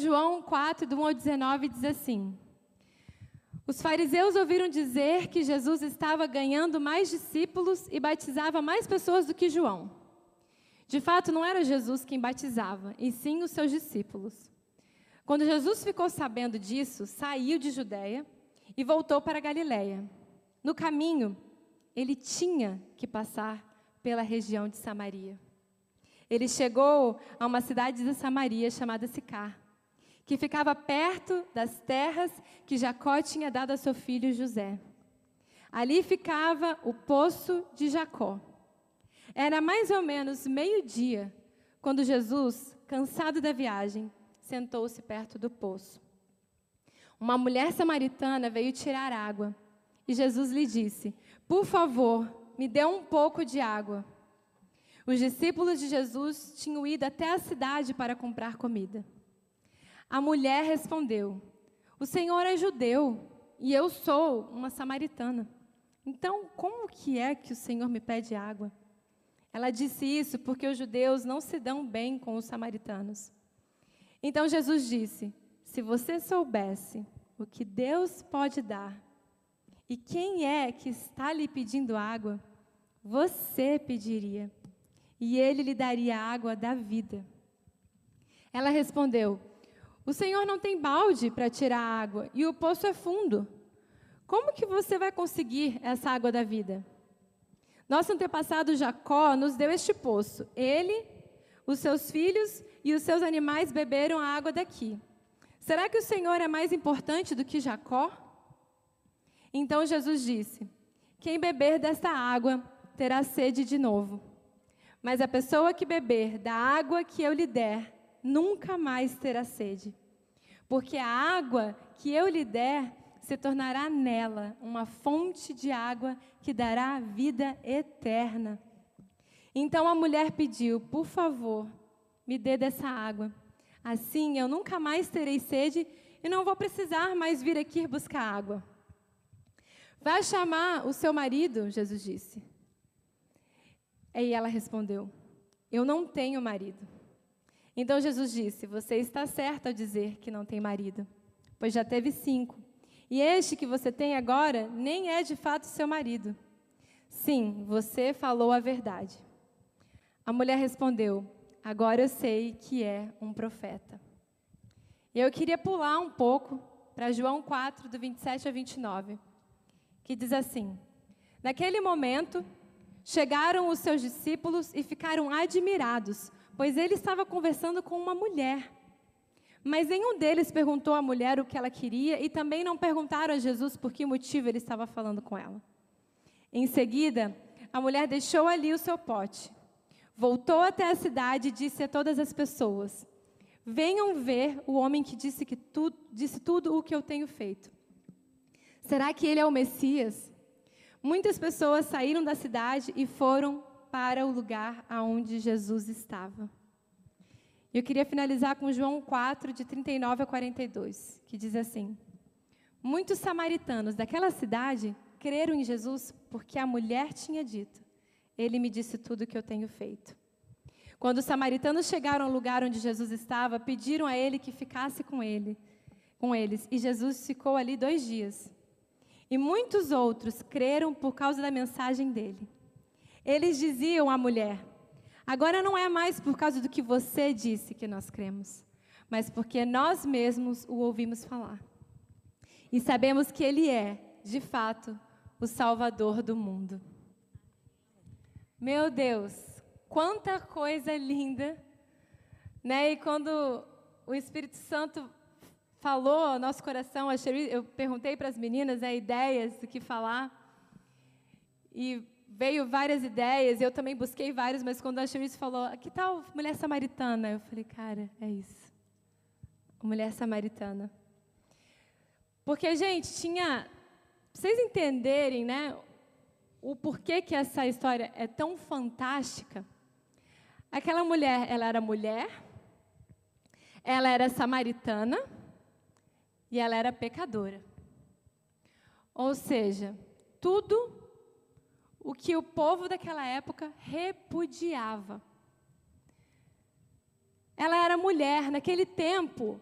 João 4, do 1 ao 19, diz assim: Os fariseus ouviram dizer que Jesus estava ganhando mais discípulos e batizava mais pessoas do que João. De fato, não era Jesus quem batizava, e sim os seus discípulos. Quando Jesus ficou sabendo disso, saiu de Judéia e voltou para Galiléia. No caminho, ele tinha que passar pela região de Samaria. Ele chegou a uma cidade de Samaria chamada Sicar, que ficava perto das terras que Jacó tinha dado a seu filho José. Ali ficava o poço de Jacó. Era mais ou menos meio-dia quando Jesus, cansado da viagem, sentou-se perto do poço. Uma mulher samaritana veio tirar água e Jesus lhe disse: Por favor, me dê um pouco de água. Os discípulos de Jesus tinham ido até a cidade para comprar comida. A mulher respondeu: O Senhor é judeu e eu sou uma samaritana. Então, como que é que o Senhor me pede água? Ela disse isso porque os judeus não se dão bem com os samaritanos. Então Jesus disse: Se você soubesse o que Deus pode dar e quem é que está lhe pedindo água, você pediria e ele lhe daria água da vida. Ela respondeu: O Senhor não tem balde para tirar a água e o poço é fundo. Como que você vai conseguir essa água da vida? Nosso antepassado Jacó nos deu este poço. Ele, os seus filhos e os seus animais beberam a água daqui. Será que o Senhor é mais importante do que Jacó? Então Jesus disse: Quem beber desta água terá sede de novo. Mas a pessoa que beber da água que eu lhe der, nunca mais terá sede. Porque a água que eu lhe der se tornará nela uma fonte de água que dará vida eterna. Então a mulher pediu: Por favor, me dê dessa água. Assim eu nunca mais terei sede e não vou precisar mais vir aqui buscar água. Vai chamar o seu marido, Jesus disse. E ela respondeu: Eu não tenho marido. Então Jesus disse: Você está certa ao dizer que não tem marido, pois já teve cinco. E este que você tem agora nem é de fato seu marido. Sim, você falou a verdade. A mulher respondeu: Agora eu sei que é um profeta. Eu queria pular um pouco para João 4, do 27 a 29, que diz assim: Naquele momento, Chegaram os seus discípulos e ficaram admirados, pois ele estava conversando com uma mulher. Mas nenhum deles perguntou à mulher o que ela queria e também não perguntaram a Jesus por que motivo ele estava falando com ela. Em seguida, a mulher deixou ali o seu pote, voltou até a cidade e disse a todas as pessoas: Venham ver o homem que disse, que tu, disse tudo o que eu tenho feito. Será que ele é o Messias? Muitas pessoas saíram da cidade e foram para o lugar aonde Jesus estava. Eu queria finalizar com João 4, de 39 a 42, que diz assim: Muitos samaritanos daquela cidade creram em Jesus porque a mulher tinha dito: Ele me disse tudo o que eu tenho feito. Quando os samaritanos chegaram ao lugar onde Jesus estava, pediram a ele que ficasse com ele, com eles, e Jesus ficou ali dois dias. E muitos outros creram por causa da mensagem dele. Eles diziam à mulher: Agora não é mais por causa do que você disse que nós cremos, mas porque nós mesmos o ouvimos falar. E sabemos que ele é, de fato, o Salvador do mundo. Meu Deus, quanta coisa linda, né? E quando o Espírito Santo falou ao nosso coração. eu perguntei para as meninas né, ideias do que falar. E veio várias ideias, eu também busquei várias, mas quando a Cherise falou, que tal mulher samaritana? Eu falei, cara, é isso. Mulher samaritana. Porque, gente, tinha. Pra vocês entenderem, né? O porquê que essa história é tão fantástica. Aquela mulher, ela era mulher, ela era samaritana, e ela era pecadora. Ou seja, tudo o que o povo daquela época repudiava. Ela era mulher, naquele tempo,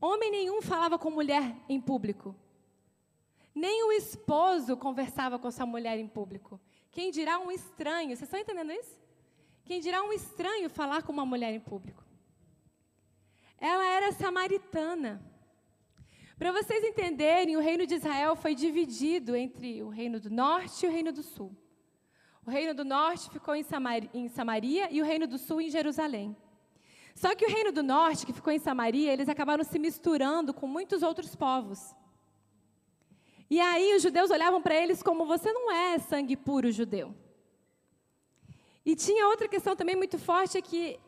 Homem nenhum falava com mulher em público. Nem o esposo conversava com sua mulher em público. Quem dirá um estranho? Vocês estão entendendo isso? Quem dirá um estranho falar com uma mulher em público? Ela era samaritana. Para vocês entenderem, o reino de Israel foi dividido entre o reino do norte e o reino do sul. O reino do norte ficou em Samaria, em Samaria e o reino do sul em Jerusalém. Só que o reino do norte, que ficou em Samaria, eles acabaram se misturando com muitos outros povos. E aí os judeus olhavam para eles como você não é sangue puro judeu. E tinha outra questão também muito forte é que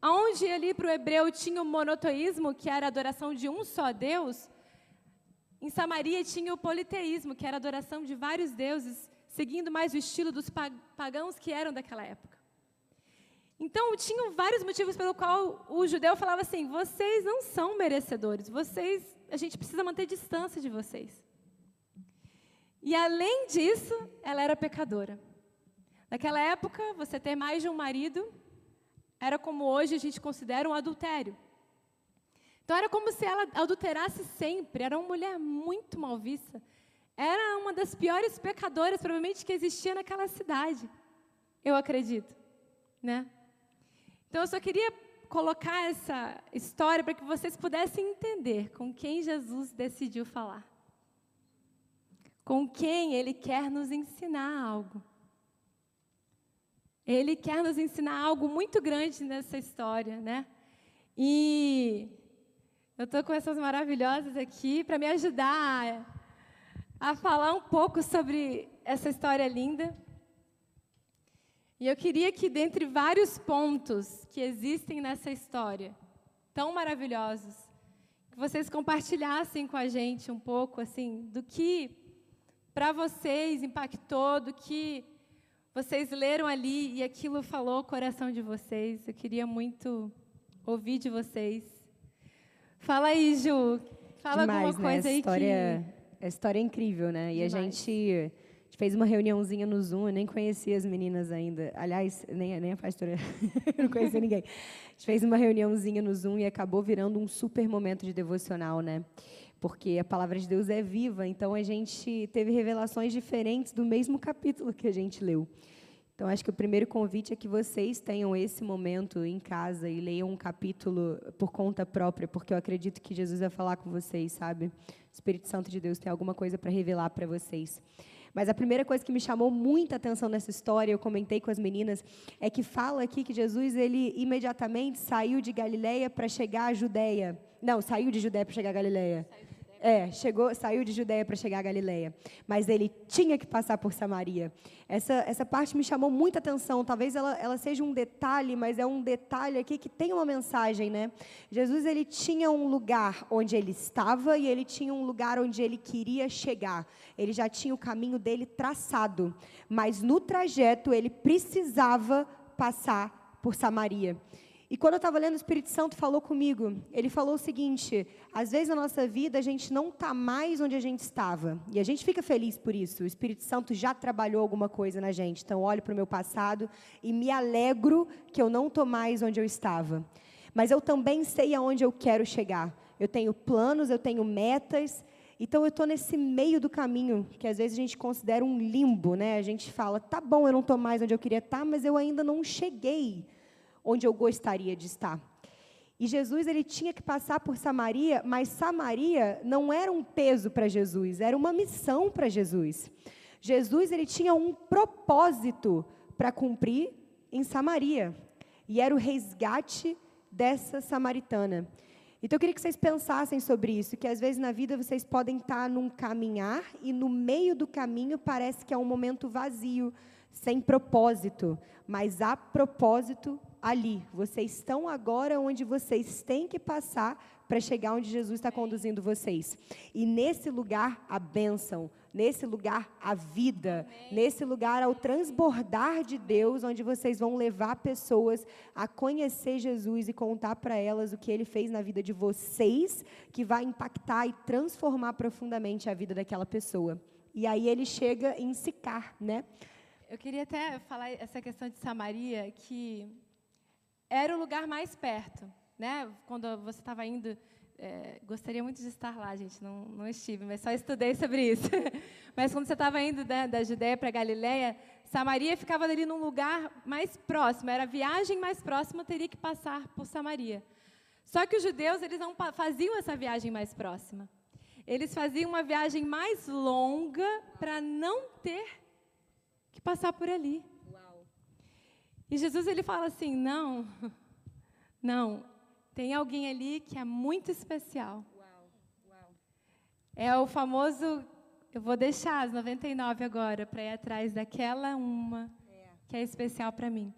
aonde ali para o hebreu tinha o monoteísmo, que era a adoração de um só Deus, em Samaria tinha o politeísmo, que era a adoração de vários deuses, seguindo mais o estilo dos pagãos que eram daquela época. Então, tinham vários motivos pelo qual o judeu falava assim: vocês não são merecedores, vocês, a gente precisa manter distância de vocês. E além disso, ela era pecadora. Naquela época, você ter mais de um marido era como hoje a gente considera um adultério. Então era como se ela adulterasse sempre, era uma mulher muito mal vista. Era uma das piores pecadoras, provavelmente, que existia naquela cidade. Eu acredito, né? Então eu só queria colocar essa história para que vocês pudessem entender com quem Jesus decidiu falar. Com quem ele quer nos ensinar algo. Ele quer nos ensinar algo muito grande nessa história, né? E eu estou com essas maravilhosas aqui para me ajudar a, falar um pouco sobre essa história linda. E eu queria que, dentre vários pontos que existem nessa história, tão maravilhosos, que vocês compartilhassem com a gente um pouco, assim, do que para vocês impactou, do que vocês leram ali e aquilo falou o coração de vocês. Eu queria muito ouvir de vocês. Fala aí, Ju. Fala Demais, alguma coisa né? aí história, que... A história é incrível, né? E Demais. a gente, fez uma reuniãozinha no Zoom, eu nem conhecia as meninas ainda. Aliás, nem, nem a pastora, eu não conhecia ninguém. A gente fez uma reuniãozinha no Zoom e acabou virando um super momento de devocional, né? Porque a palavra de Deus é viva, então a gente teve revelações diferentes do mesmo capítulo que a gente leu. Então, acho que o primeiro convite é que vocês tenham esse momento em casa e leiam um capítulo por conta própria, porque eu acredito que Jesus vai falar com vocês, sabe? O Espírito Santo de Deus tem alguma coisa para revelar para vocês. Mas a primeira coisa que me chamou muita atenção nessa história, eu comentei com as meninas, é que fala aqui que Jesus ele imediatamente saiu de Galileia para chegar à Judéia. Não, saiu de Judéia para chegar à Galileia. É, chegou, saiu de Judéia para chegar a Galileia, mas ele tinha que passar por Samaria. Essa, essa parte me chamou muita atenção. Talvez ela, ela seja um detalhe, mas é um detalhe aqui que tem uma mensagem, né? Jesus ele tinha um lugar onde ele estava e ele tinha um lugar onde ele queria chegar. Ele já tinha o caminho dele traçado, mas no trajeto ele precisava passar por Samaria. E quando eu estava lendo, o Espírito Santo falou comigo. Ele falou o seguinte: às vezes na nossa vida a gente não está mais onde a gente estava. E a gente fica feliz por isso. O Espírito Santo já trabalhou alguma coisa na gente. Então, olho para o meu passado e me alegro que eu não estou mais onde eu estava. Mas eu também sei aonde eu quero chegar. Eu tenho planos, eu tenho metas. Então eu estou nesse meio do caminho, que às vezes a gente considera um limbo, né? A gente fala, tá bom, eu não estou mais onde eu queria estar, tá, mas eu ainda não cheguei onde eu gostaria de estar. E Jesus ele tinha que passar por Samaria, mas Samaria não era um peso para Jesus, era uma missão para Jesus. Jesus ele tinha um propósito para cumprir em Samaria, e era o resgate dessa samaritana. Então eu queria que vocês pensassem sobre isso, que às vezes na vida vocês podem estar num caminhar e no meio do caminho parece que é um momento vazio, sem propósito, mas há propósito ali. Vocês estão agora onde vocês têm que passar para chegar onde Jesus está conduzindo vocês. E nesse lugar a bênção, nesse lugar a vida, nesse lugar ao transbordar de Deus, onde vocês vão levar pessoas a conhecer Jesus e contar para elas o que ele fez na vida de vocês, que vai impactar e transformar profundamente a vida daquela pessoa. E aí ele chega em Sicar, né? Eu queria até falar essa questão de Samaria, que era o lugar mais perto, né? Quando você estava indo é, gostaria muito de estar lá, gente, não, não estive, mas só estudei sobre isso. mas quando você estava indo da, da Judéia para Galiléia, Samaria ficava ali num lugar mais próximo, era a viagem mais próxima, teria que passar por Samaria. Só que os judeus, eles não faziam essa viagem mais próxima. Eles faziam uma viagem mais longa para não ter que passar por ali. E Jesus ele fala assim: "Não. Não, tem alguém ali que é muito especial. É o famoso. Eu vou deixar as 99 agora para ir atrás daquela uma que é especial para mim.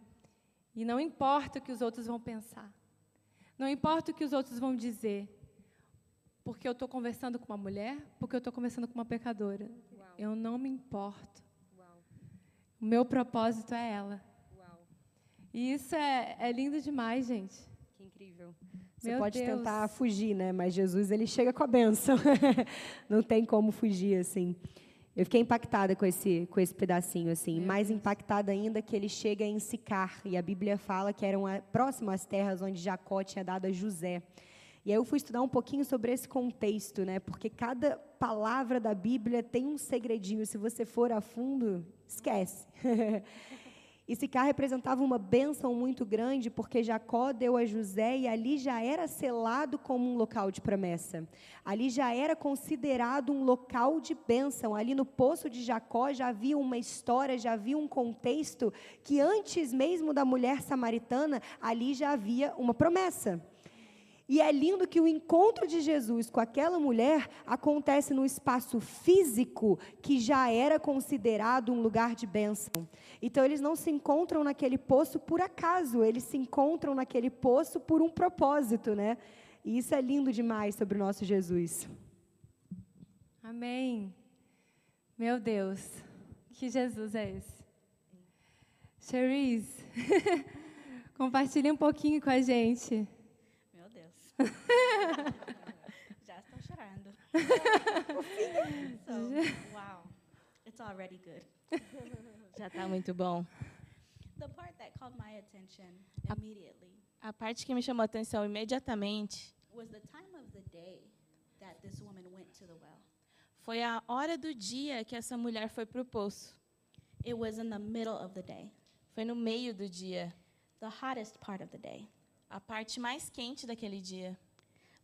E não importa o que os outros vão pensar. Não importa o que os outros vão dizer. Porque eu estou conversando com uma mulher, porque eu estou conversando com uma pecadora. Uau. Eu não me importo. O meu propósito é ela. E isso é, é lindo demais, gente. Que incrível. Você Meu pode Deus. tentar fugir, né? Mas Jesus ele chega com a benção. Não tem como fugir assim. Eu fiquei impactada com esse com esse pedacinho assim. Meu Mais Deus. impactada ainda que ele chega em Sicar e a Bíblia fala que eram próximo às terras onde Jacó tinha dado a José. E aí eu fui estudar um pouquinho sobre esse contexto, né? Porque cada palavra da Bíblia tem um segredinho. Se você for a fundo, esquece. E Sicar representava uma bênção muito grande, porque Jacó deu a José e ali já era selado como um local de promessa. Ali já era considerado um local de bênção. Ali no poço de Jacó já havia uma história, já havia um contexto que antes mesmo da mulher samaritana, ali já havia uma promessa. E é lindo que o encontro de Jesus com aquela mulher acontece no espaço físico que já era considerado um lugar de bênção. Então eles não se encontram naquele poço por acaso, eles se encontram naquele poço por um propósito, né? E isso é lindo demais sobre o nosso Jesus. Amém. Meu Deus, que Jesus é esse? Cherise, compartilhe um pouquinho com a gente. Já estou chorando. so, wow, it's already good. Já está muito bom. The part that called my attention immediately. A, parte que me chamou a atenção imediatamente was the time of the day that this woman went to the well. Foi a hora do dia que essa mulher foi para o poço. It was in the middle of the day. Foi no meio do dia. The hottest part of the day a parte mais quente daquele dia.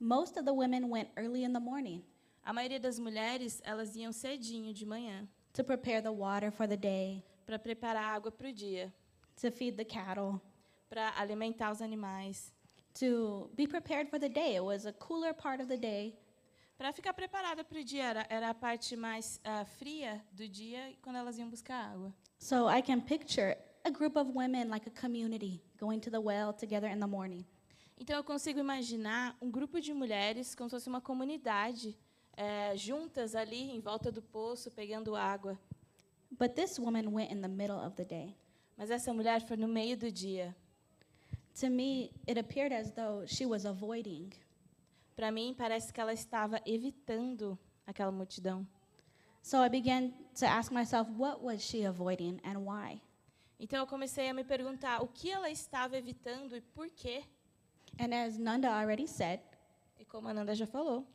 Most of the women went early in the morning. A maioria das mulheres, elas iam cedinho de manhã. To prepare the water for the day. Para preparar água para o dia. To feed the cattle. Para alimentar os animais. To be prepared for the day. It was a cooler part of the day. Para ficar preparada para o dia era, era a parte mais uh, fria do dia quando elas iam buscar água. So I can picture a group of women like a community going to the well together in the morning. Então eu consigo imaginar um grupo de mulheres como se fosse uma comunidade é, juntas ali em volta do poço pegando água. But this woman went in the middle of the day. Mas essa mulher foi no meio do dia. To me, it appeared as though she was avoiding. Para mim parece que ela estava evitando aquela multidão. So I began to ask myself what was she avoiding and why. Então eu comecei a me perguntar o que ela estava evitando e por quê. And as Nanda already said, e como a Nanda já falou,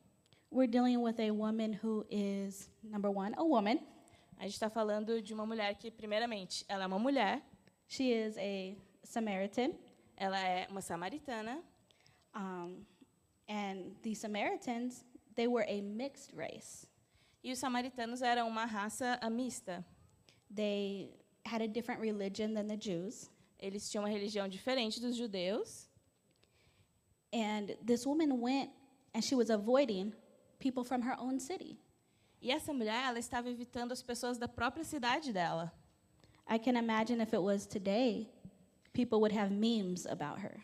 we're dealing with a woman who is number one, a woman. A gente está falando de uma mulher que, primeiramente, ela é uma mulher. She is a Samaritan. Ela é uma samaritana. Um, and the Samaritans, they were a mixed race. E os samaritanos eram uma raça mista. They had a different religion than the Jews. Eles tinham uma religião diferente dos judeus. And this woman went and she was avoiding people from her own city. E essa mulher, ela estava evitando as pessoas da própria cidade dela. I can imagine if it was today, people would have memes about her.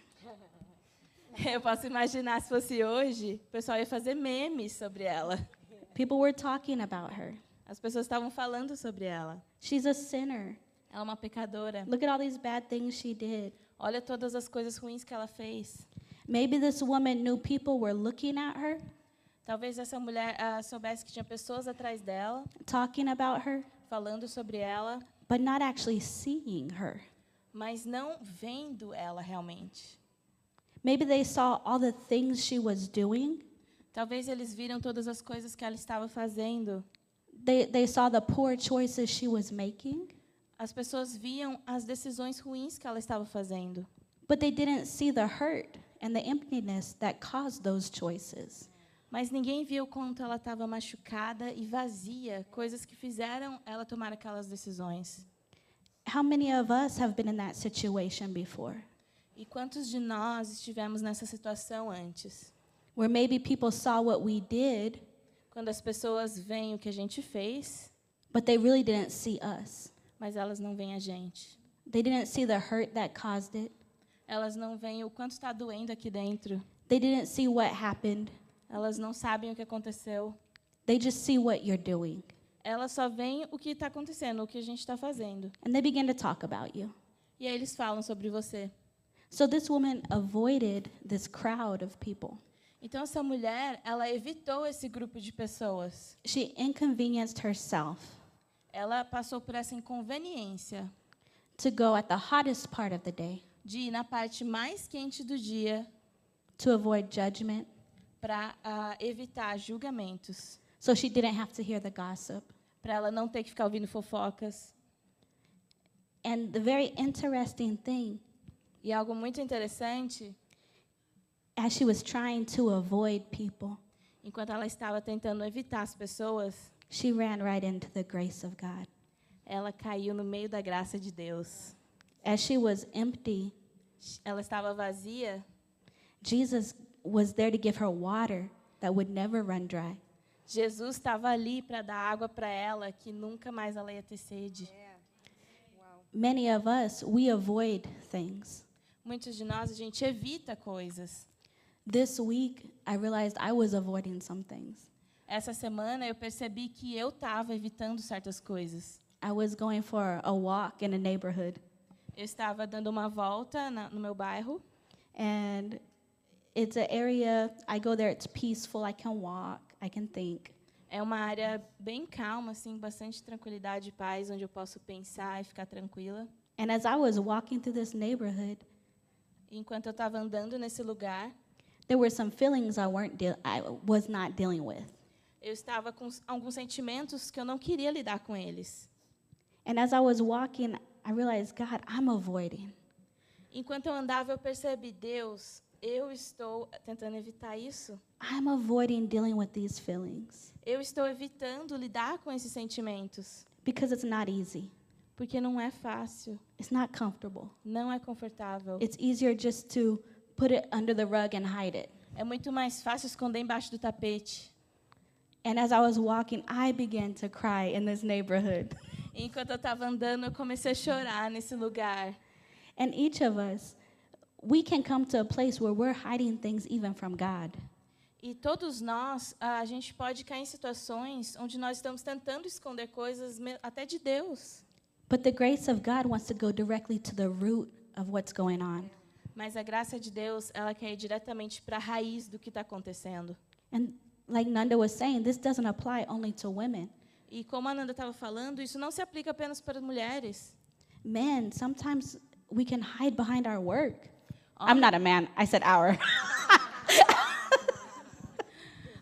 Eu posso imaginar se fosse hoje, o pessoal ia fazer memes sobre ela. People were talking about her. As pessoas estavam falando sobre ela. She's a sinner. Ela é uma pecadora. Look at all these bad things she did. Olha todas as coisas ruins que ela fez. Maybe this woman knew people were looking at her. Talvez essa mulher uh, soubesse que tinha pessoas atrás dela, talking about her, falando sobre ela, but not actually seeing her. Mas não vendo ela realmente. Maybe they saw all the things she was doing. Talvez eles viram todas as coisas que ela estava fazendo. They, they saw the poor choices she was making, As pessoas viam as decisões ruins que ela estava fazendo, but they didn't see the hurt and the emptiness that caused those choices. mas ninguém viu quanto ela estava machucada e vazia, coisas que fizeram ela tomar aquelas decisões. How many of us have been in that situation before? E quantos de nós estivemos nessa situação antes? Where maybe people saw what we did, Quando as pessoas veem o que a gente fez, but they really didn't see us. Mas elas não veem a gente. They didn't see the hurt that caused it. Elas não veem o quanto está doendo aqui dentro. They didn't see what happened. Elas não sabem o que aconteceu. They just see what you're doing. Elas só veem o que está acontecendo, o que a gente está fazendo. And they begin to talk about you. E aí eles falam sobre você. So this woman avoided this crowd of people. Então essa mulher, ela evitou esse grupo de pessoas. She inconvenienced herself Ela passou por essa inconveniência to go at the hottest part of the day de ir na parte mais quente do dia to avoid judgment. para evitar julgamentos, So she didn't have to hear the gossip. para ela não ter que ficar ouvindo fofocas. And the very interesting thing, E algo muito interessante, as she was trying to avoid people, enquanto ela estava tentando evitar as pessoas, she ran right into the grace of God. ela caiu no meio da graça de Deus. As she was empty, Ela estava vazia, Jesus was there to give her water that would never run dry. Jesus estava ali para dar água para ela, que nunca mais ela ia ter sede. Many of us, we avoid things. Muitos de nós, a gente evita coisas. This week, I realized I was avoiding some things. Essa semana eu percebi que eu estava evitando certas coisas. I was going for a walk in a neighborhood, Eu estava dando uma volta na, no meu bairro and it's an area, I go there, it's peaceful, I can walk, I can think. É uma área bem calma, assim, bastante tranquilidade e paz, onde eu posso pensar e ficar tranquila. And as I was walking through this neighborhood, enquanto eu estava andando nesse lugar, there were some feelings I weren't I was not dealing with. Eu estava com alguns sentimentos que eu não queria lidar com eles. And as I was walking, I realized, God, I'm avoiding. Enquanto eu andava, eu percebi, Deus, eu estou tentando evitar isso. I'm avoiding dealing with these feelings Eu estou evitando lidar com esses sentimentos, because it's not easy. porque não é fácil, It's not comfortable. não é confortável. It's easier just to put it under the rug and hide it. É muito mais fácil esconder embaixo do tapete. And as I was walking, I began to cry in this neighborhood. E enquanto eu estava andando, eu comecei a chorar nesse lugar. And each of us, we can come to a place where we're hiding things even from God. E todos nós, a gente pode cair em situações onde nós estamos tentando esconder coisas até de Deus. But the grace of God wants to go directly to the root of what's going on. Mas a graça de Deus, ela quer ir diretamente para a raiz do que está acontecendo. And like Nanda was saying, this doesn't apply only to women. E como a Nanda estava falando, isso não se aplica apenas para mulheres. Men, sometimes we can hide behind our work. I'm not a man, I said our.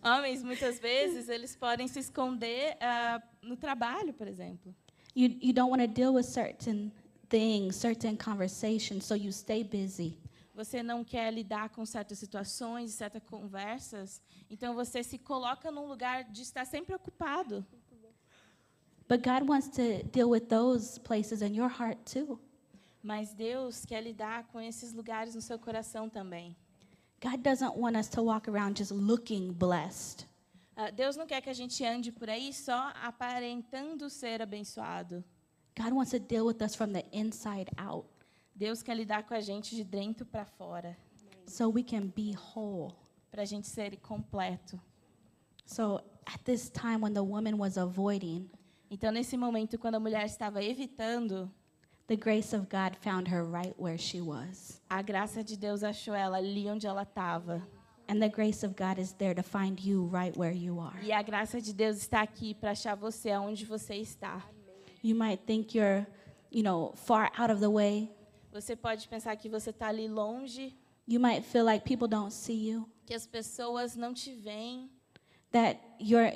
Homens, muitas vezes, eles podem se esconder ah, no trabalho, por exemplo. you, you don't want to deal with certain things, certain conversations, so you stay busy. Você não quer lidar com certas situações, certas conversas, então você se coloca num lugar de estar sempre ocupado. But God wants to deal with those places in your heart too. Mas Deus quer lidar com esses lugares no seu coração também. God doesn't want us to walk around just looking blessed. Ah, Deus não quer que a gente ande por aí só aparentando ser abençoado. God wants to deal with us from the inside out Deus quer lidar com a gente de dentro para fora, so we can be whole. para a gente ser completo. So at this time when the woman was avoiding, Então, nesse momento, quando a mulher estava evitando, the grace of God found her right where she was. a graça de Deus achou ela ali onde ela estava. And the grace of God is there to find you right where you are. E a graça de Deus está aqui para achar você aonde você está. You might think you're, you know, far out of the way. Você pode pensar que você está ali longe, You might feel like people don't see you. que as pessoas não te veem, that you're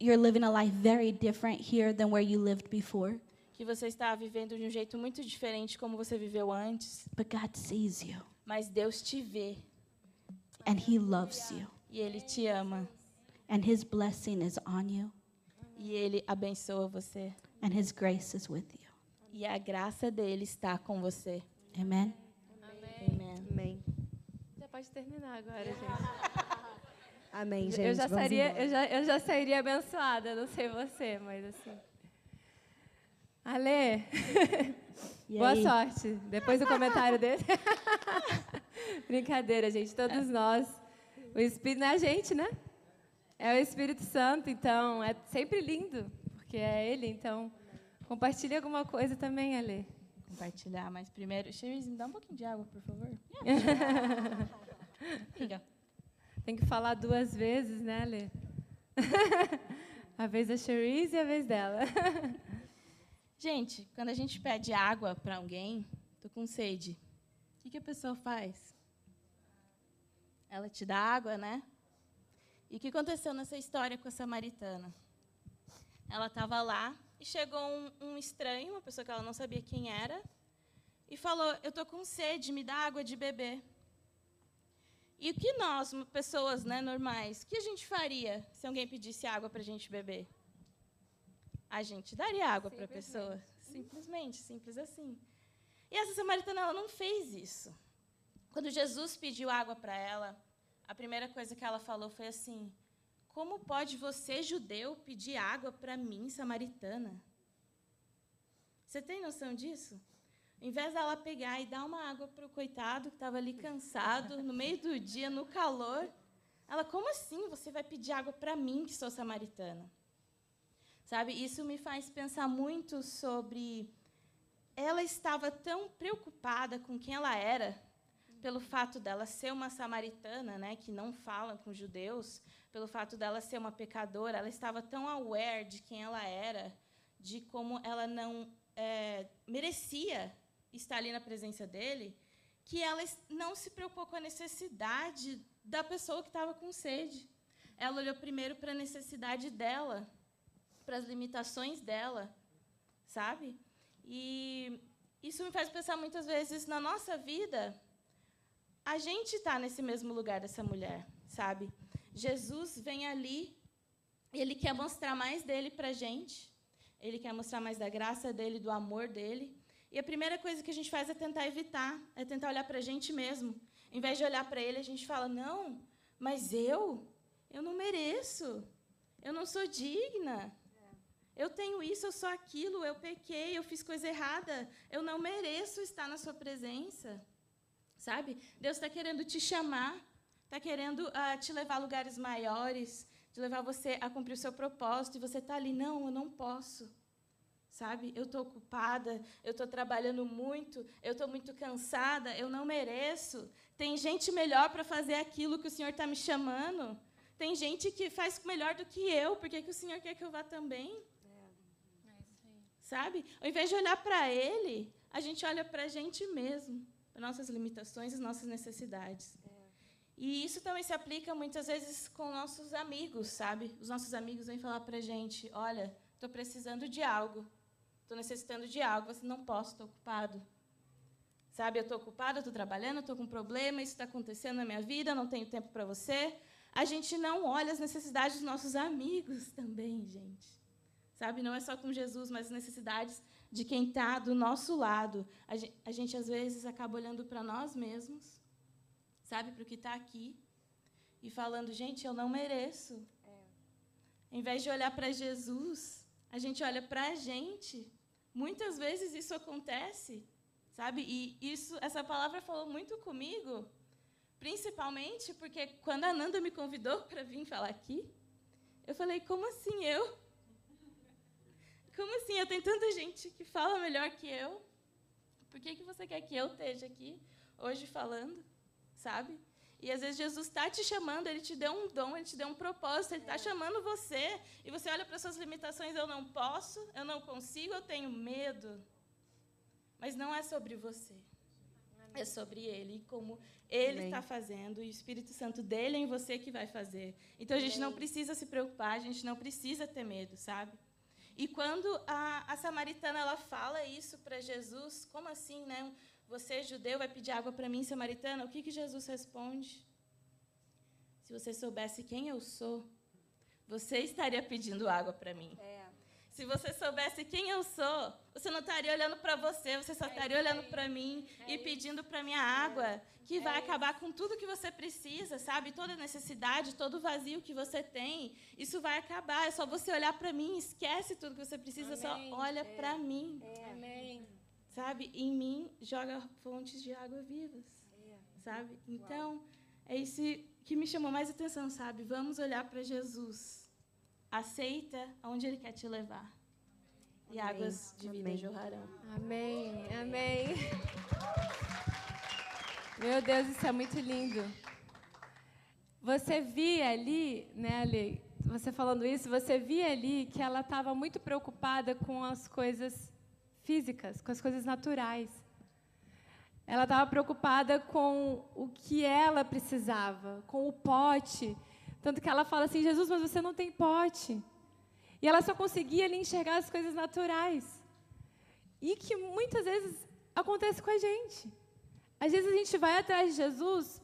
you're living a life very different here than where you lived before. que você está vivendo de um jeito muito diferente como você viveu antes, But God sees you. Mas Deus te vê. And He loves you, e Ele te ama. And His blessing is on you, e Ele abençoa você. And His grace is with you. E a graça dele está com você. Amen. Amém. Amém. Já pode terminar agora, gente. Amém, gente. eu, já vamos sairia, embora. eu, já, eu já sairia abençoada, não sei você, mas assim. Ale, E boa aí? sorte. Depois do comentário dele. Brincadeira, gente. Todos nós. O Espírito não é a gente, né? É o Espírito Santo, então é sempre lindo, porque é Ele. Então, compartilhe alguma coisa também, Ale. Compartilhar, mas primeiro, Cherise, me dá um pouquinho de água, por favor. Fica. Tem que falar duas vezes, né, Ale? a vez da Cherise e a vez dela. Gente, quando a gente pede água para alguém, tô com sede. O que, que a pessoa faz? Ela te dá água, né? E o que aconteceu nessa história com a samaritana? Ela estava lá e chegou um, um estranho, uma pessoa que ela não sabia quem era, e falou: Eu tô com sede, me dá água de beber. E o que nós, pessoas né, normais, o que a gente faria se alguém pedisse água para a gente beber? A gente daria água para a pessoa. Simplesmente, simples assim. E essa samaritana ela não fez isso. Quando Jesus pediu água para ela, a primeira coisa que ela falou foi assim: Como pode você, judeu, pedir água para mim, samaritana? Você tem noção disso? Ao invés dela pegar e dar uma água para o coitado que estava ali cansado, no meio do dia, no calor, ela, como assim você vai pedir água para mim, que sou samaritana? Sabe, isso me faz pensar muito sobre. Ela estava tão preocupada com quem ela era, pelo fato dela ser uma samaritana, né, que não fala com judeus, pelo fato dela ser uma pecadora, ela estava tão aware de quem ela era, de como ela não é, merecia estar ali na presença dele, que ela não se preocupou com a necessidade da pessoa que estava com sede. Ela olhou primeiro para a necessidade dela, para as limitações dela, sabe? E isso me faz pensar muitas vezes na nossa vida. A gente está nesse mesmo lugar dessa mulher, sabe? Jesus vem ali, ele quer mostrar mais dele para a gente, ele quer mostrar mais da graça dele, do amor dele. E a primeira coisa que a gente faz é tentar evitar, é tentar olhar para a gente mesmo. Em vez de olhar para ele, a gente fala: não, mas eu, eu não mereço, eu não sou digna. Eu tenho isso, eu sou aquilo, eu pequei, eu fiz coisa errada, eu não mereço estar na sua presença. Sabe? Deus está querendo te chamar, está querendo ah, te levar a lugares maiores, de levar você a cumprir o seu propósito, e você está ali, não, eu não posso. Sabe? Eu estou ocupada, eu estou trabalhando muito, eu estou muito cansada, eu não mereço. Tem gente melhor para fazer aquilo que o Senhor está me chamando. Tem gente que faz melhor do que eu, por que, que o Senhor quer que eu vá também? Sabe? Ao invés de olhar para Ele, a gente olha para a gente mesmo, nossas limitações e nossas necessidades. E isso também se aplica muitas vezes com nossos amigos, sabe? Os nossos amigos vêm falar para a gente: olha, estou precisando de algo, estou necessitando de algo, você não posso, estou ocupado. Sabe, eu estou ocupado, estou trabalhando, estou com um problema, isso está acontecendo na minha vida, não tenho tempo para você. A gente não olha as necessidades dos nossos amigos também, gente. Sabe, não é só com Jesus, mas as necessidades de quem está do nosso lado. A gente, a gente, às vezes, acaba olhando para nós mesmos, sabe, para o que está aqui, e falando, gente, eu não mereço. Em vez de olhar para Jesus, a gente olha para a gente. Muitas vezes isso acontece, sabe? E isso, essa palavra falou muito comigo, principalmente porque quando a Nanda me convidou para vir falar aqui, eu falei, como assim eu? Como assim? Eu tenho tanta gente que fala melhor que eu. Por que, que você quer que eu esteja aqui hoje falando? Sabe? E às vezes Jesus está te chamando, ele te deu um dom, ele te deu um propósito, ele está chamando você. E você olha para suas limitações: eu não posso, eu não consigo, eu tenho medo. Mas não é sobre você. é sobre Ele e como Ele está fazendo e o Espírito Santo dele é em você que vai fazer. Então a gente não precisa se preocupar, a gente não precisa ter medo, sabe? E quando a, a samaritana ela fala isso para Jesus, como assim, né? Você judeu vai pedir água para mim, samaritana? O que que Jesus responde? Se você soubesse quem eu sou, você estaria pedindo água para mim. É. Se você soubesse quem eu sou, você não estaria olhando para você, você só é estaria olhando para mim é e pedindo para minha água, que é vai acabar com tudo que você precisa, sabe? Toda necessidade, todo vazio que você tem, isso vai acabar. É só você olhar para mim, esquece tudo que você precisa, Amém. só olha para mim. Amém. Sabe? Em mim joga fontes de água vivas. Sabe? Então, é isso que me chamou mais atenção, sabe? Vamos olhar para Jesus aceita aonde Ele quer te levar. E Amém. águas de vida Amém. jorrarão. Amém. Amém. Meu Deus, isso é muito lindo. Você via ali, né, Ali, você falando isso, você via ali que ela estava muito preocupada com as coisas físicas, com as coisas naturais. Ela estava preocupada com o que ela precisava, com o pote tanto que ela fala assim: Jesus, mas você não tem pote. E ela só conseguia ali enxergar as coisas naturais. E que muitas vezes acontece com a gente. Às vezes a gente vai atrás de Jesus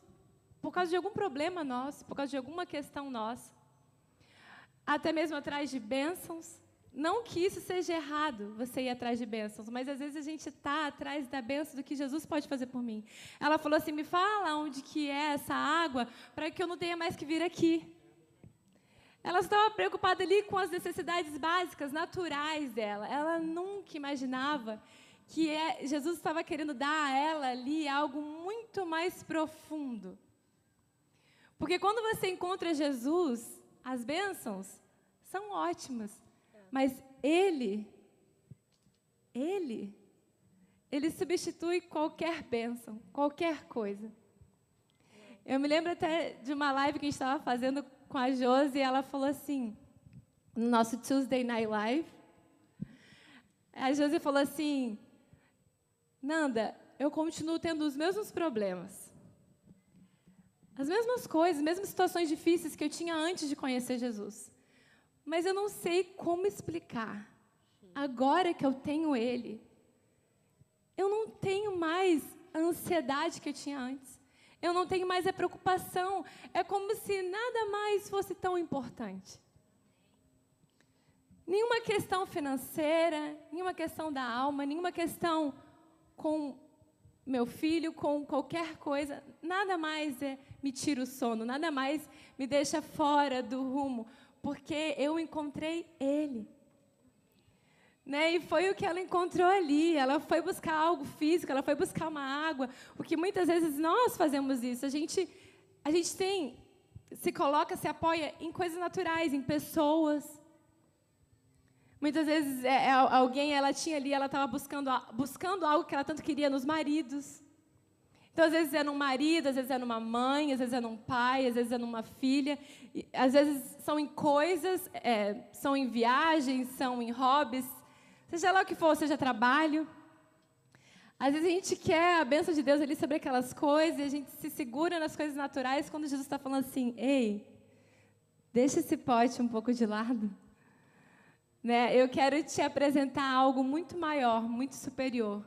por causa de algum problema nosso, por causa de alguma questão nossa. Até mesmo atrás de bênçãos. Não que isso seja errado, você ir atrás de bênçãos, mas às vezes a gente está atrás da bênção do que Jesus pode fazer por mim. Ela falou assim: me fala onde que é essa água, para que eu não tenha mais que vir aqui. Ela estava preocupada ali com as necessidades básicas, naturais dela. Ela nunca imaginava que é, Jesus estava querendo dar a ela ali algo muito mais profundo. Porque quando você encontra Jesus, as bênçãos são ótimas. Mas ele, ele, ele substitui qualquer bênção, qualquer coisa. Eu me lembro até de uma live que a gente estava fazendo com a Josi, e ela falou assim, no nosso Tuesday Night Live, a Josi falou assim, Nanda, eu continuo tendo os mesmos problemas. As mesmas coisas, as mesmas situações difíceis que eu tinha antes de conhecer Jesus mas eu não sei como explicar. Agora que eu tenho Ele, eu não tenho mais a ansiedade que eu tinha antes. Eu não tenho mais a preocupação. É como se nada mais fosse tão importante. Nenhuma questão financeira, nenhuma questão da alma, nenhuma questão com meu filho, com qualquer coisa, nada mais é, me tira o sono, nada mais me deixa fora do rumo, porque eu encontrei Ele. Né? E foi o que ela encontrou ali. Ela foi buscar algo físico, ela foi buscar uma água, porque muitas vezes nós fazemos isso. A gente, a gente tem, se coloca, se apoia em coisas naturais, em pessoas. Muitas vezes é, é, alguém, ela tinha ali, ela estava buscando, buscando algo que ela tanto queria nos maridos. Então, às vezes é num marido, às vezes é numa mãe, às vezes é num pai, às vezes é numa filha. E, às vezes são em coisas, é, são em viagens, são em hobbies, seja lá o que for, seja trabalho. Às vezes a gente quer a bênção de Deus ali sobre aquelas coisas e a gente se segura nas coisas naturais quando Jesus está falando assim: ei, deixa esse pote um pouco de lado. Né? Eu quero te apresentar algo muito maior, muito superior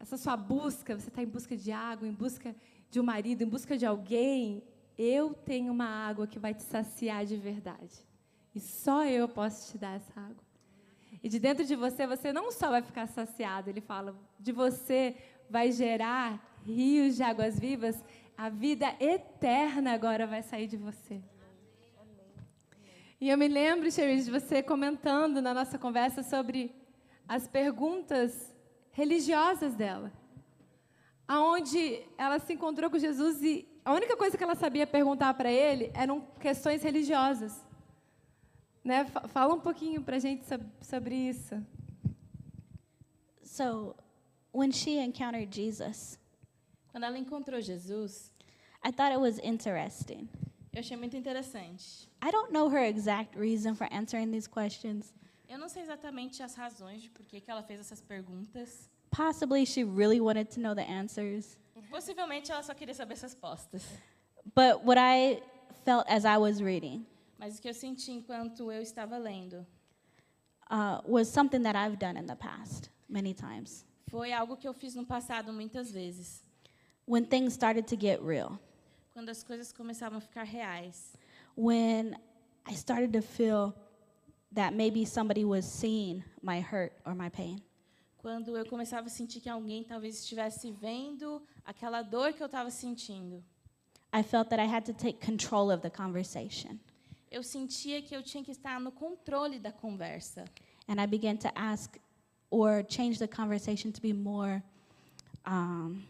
essa sua busca, você está em busca de água, em busca de um marido, em busca de alguém, eu tenho uma água que vai te saciar de verdade. E só eu posso te dar essa água. E de dentro de você, você não só vai ficar saciado, ele fala, de você vai gerar rios de águas vivas, a vida eterna agora vai sair de você. E eu me lembro, Sherry, de você comentando na nossa conversa sobre as perguntas religiosas dela. Aonde ela se encontrou com Jesus e a única coisa que ela sabia perguntar para ele eram questões religiosas. Né? Fala um pouquinho para a gente sobre isso. So, when she encountered Jesus, quando ela encontrou Jesus, I thought it was interesting. Eu achei muito interessante. I don't know her exact reason for answering these questions. Eu não sei exatamente as razões de por que ela fez essas perguntas. Possibly she really wanted to know the answers. Possivelmente ela só queria saber as respostas. But what I felt as I was reading Mas o que eu senti enquanto eu estava lendo uh, was something that I've done in the past many times. foi algo que eu fiz no passado muitas vezes. When things started to get real, Quando as coisas começavam a ficar reais. when I started to feel that maybe somebody was seeing my hurt or my pain. Quando eu começava a sentir que alguém talvez estivesse vendo aquela dor que eu estava sentindo. I felt that I had to take control of the conversation. Eu sentia que eu tinha que estar no controle da conversa. And I began to ask or change the conversation to be more um,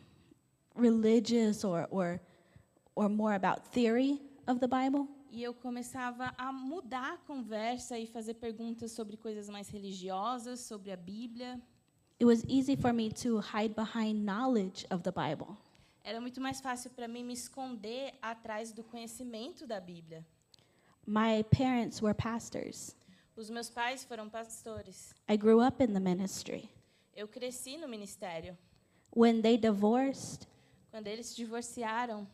religious or, or, or more about theory of the Bible. E eu começava a mudar a conversa e fazer perguntas sobre coisas mais religiosas, sobre a Bíblia. It was easy for me to hide behind knowledge of the Bible. Era muito mais fácil para mim me esconder atrás do conhecimento da Bíblia. My parents were pastors. Os meus pais foram pastores. I grew up in the ministry. Eu cresci no ministério. When they divorced Quando eles se divorciaram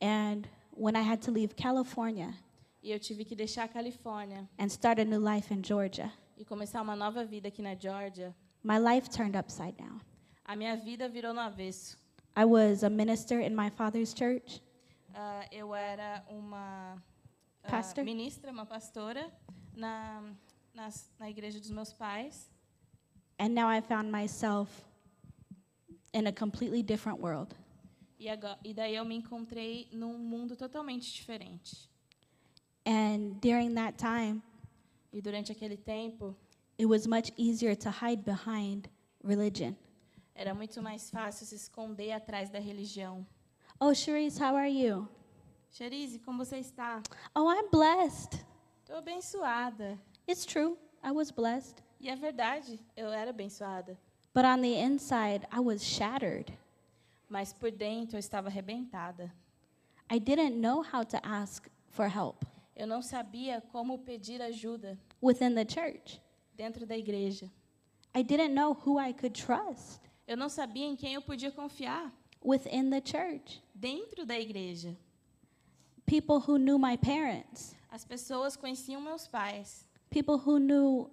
and when I had to leave California e eu tive que deixar a Califórnia and start a new life in Georgia, e começar uma nova vida aqui na Georgia, my life turned upside down. a minha vida virou no avesso. I was a minister in my father's church. Ah, eu era uma ah, Pastor? ministra, uma pastora na, nas- na igreja dos meus pais. And now I found myself in a completely different world. E, agora, e daí eu me encontrei num mundo totalmente diferente. And during that time, E durante aquele tempo, it was much easier to hide behind religion. era muito mais fácil se esconder atrás da religião. Oh, Cherise, how are you? Cherise, como você está? Oh, I'm blessed. Estou abençoada. It's true, I was blessed. E é verdade, eu era abençoada. But on the inside, I was shattered. Mas por dentro eu estava arrebentada. I didn't know how to ask for help Eu não sabia como pedir ajuda within the church. dentro da igreja. I didn't know who I could trust Eu não sabia em quem eu podia confiar within the church. dentro da igreja. People who knew my parents, As pessoas conheciam meus pais, people who knew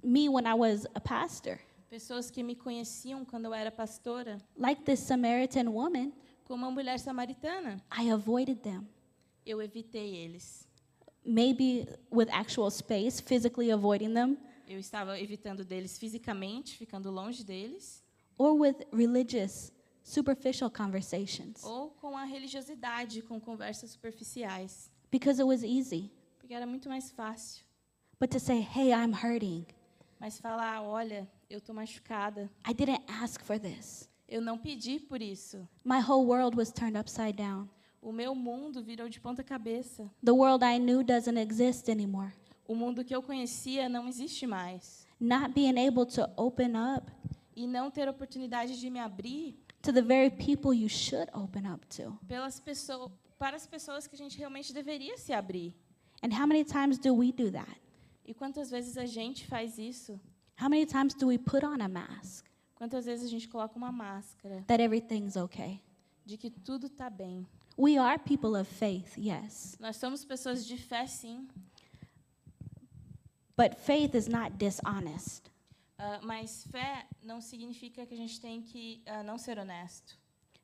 me when I was a pastor, pessoas que me conheciam quando eu era pastora, like this Samaritan woman. como uma mulher samaritana. I avoided them. Eu evitei eles. Maybe with actual space, physically avoiding them, Eu estava evitando deles fisicamente, ficando longe deles, or with religious, superficial conversations ou com a religiosidade, com conversas superficiais, because it was easy. porque era muito mais fácil. But to say, hey, I'm hurting, Mas falar, olha, eu estou machucada, I didn't ask for this. eu não pedi por isso. My whole world was turned upside down. O meu mundo virou de ponta cabeça. The world I knew doesn't exist anymore. O mundo que eu conhecia não existe mais. Not being able to open up E não ter oportunidade de me abrir to the very people you should open up to. pelas pessoas, para as pessoas que a gente realmente deveria se abrir. And how many times do we do that? E quantas vezes a gente faz isso? How many times do we put on a mask Quantas vezes a gente coloca uma máscara that everything's okay? de que tudo está bem? We are people of faith, yes, Nós somos pessoas de fé, sim, but faith is not dishonest. ah, mas fé não significa que a gente tem que ah, não ser honesto.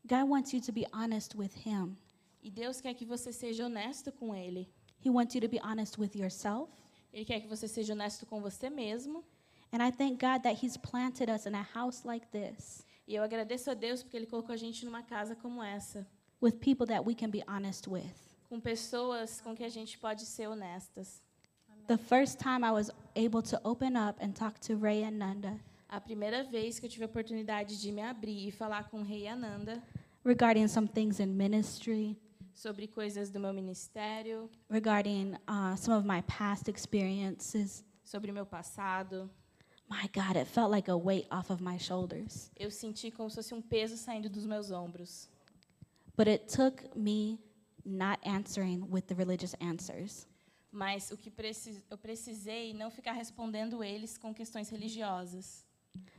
God wants you to be honest with Him. E Deus quer que você seja honesto com Ele. He wants you to be honest with yourself. Ele quer que você seja honesto com você mesmo. And I thank God that He's planted us in a house like this E eu agradeço a Deus porque Ele colocou a gente numa casa como essa, with people that we can be honest with. com pessoas com que a gente pode ser honestas. The first time I was able to open up and talk to Ray and Nanda A primeira vez que eu tive a oportunidade de me abrir e falar com o rei Ananda regarding some things in ministry, sobre coisas do meu ministério, regarding uh, some of my past experiences, sobre meu passado, my God, it felt like a weight off of my shoulders. eu senti como se fosse um peso saindo dos meus ombros. But it took me not answering with the religious answers. Mas o que precis, eu precisei não ficar respondendo eles com questões religiosas.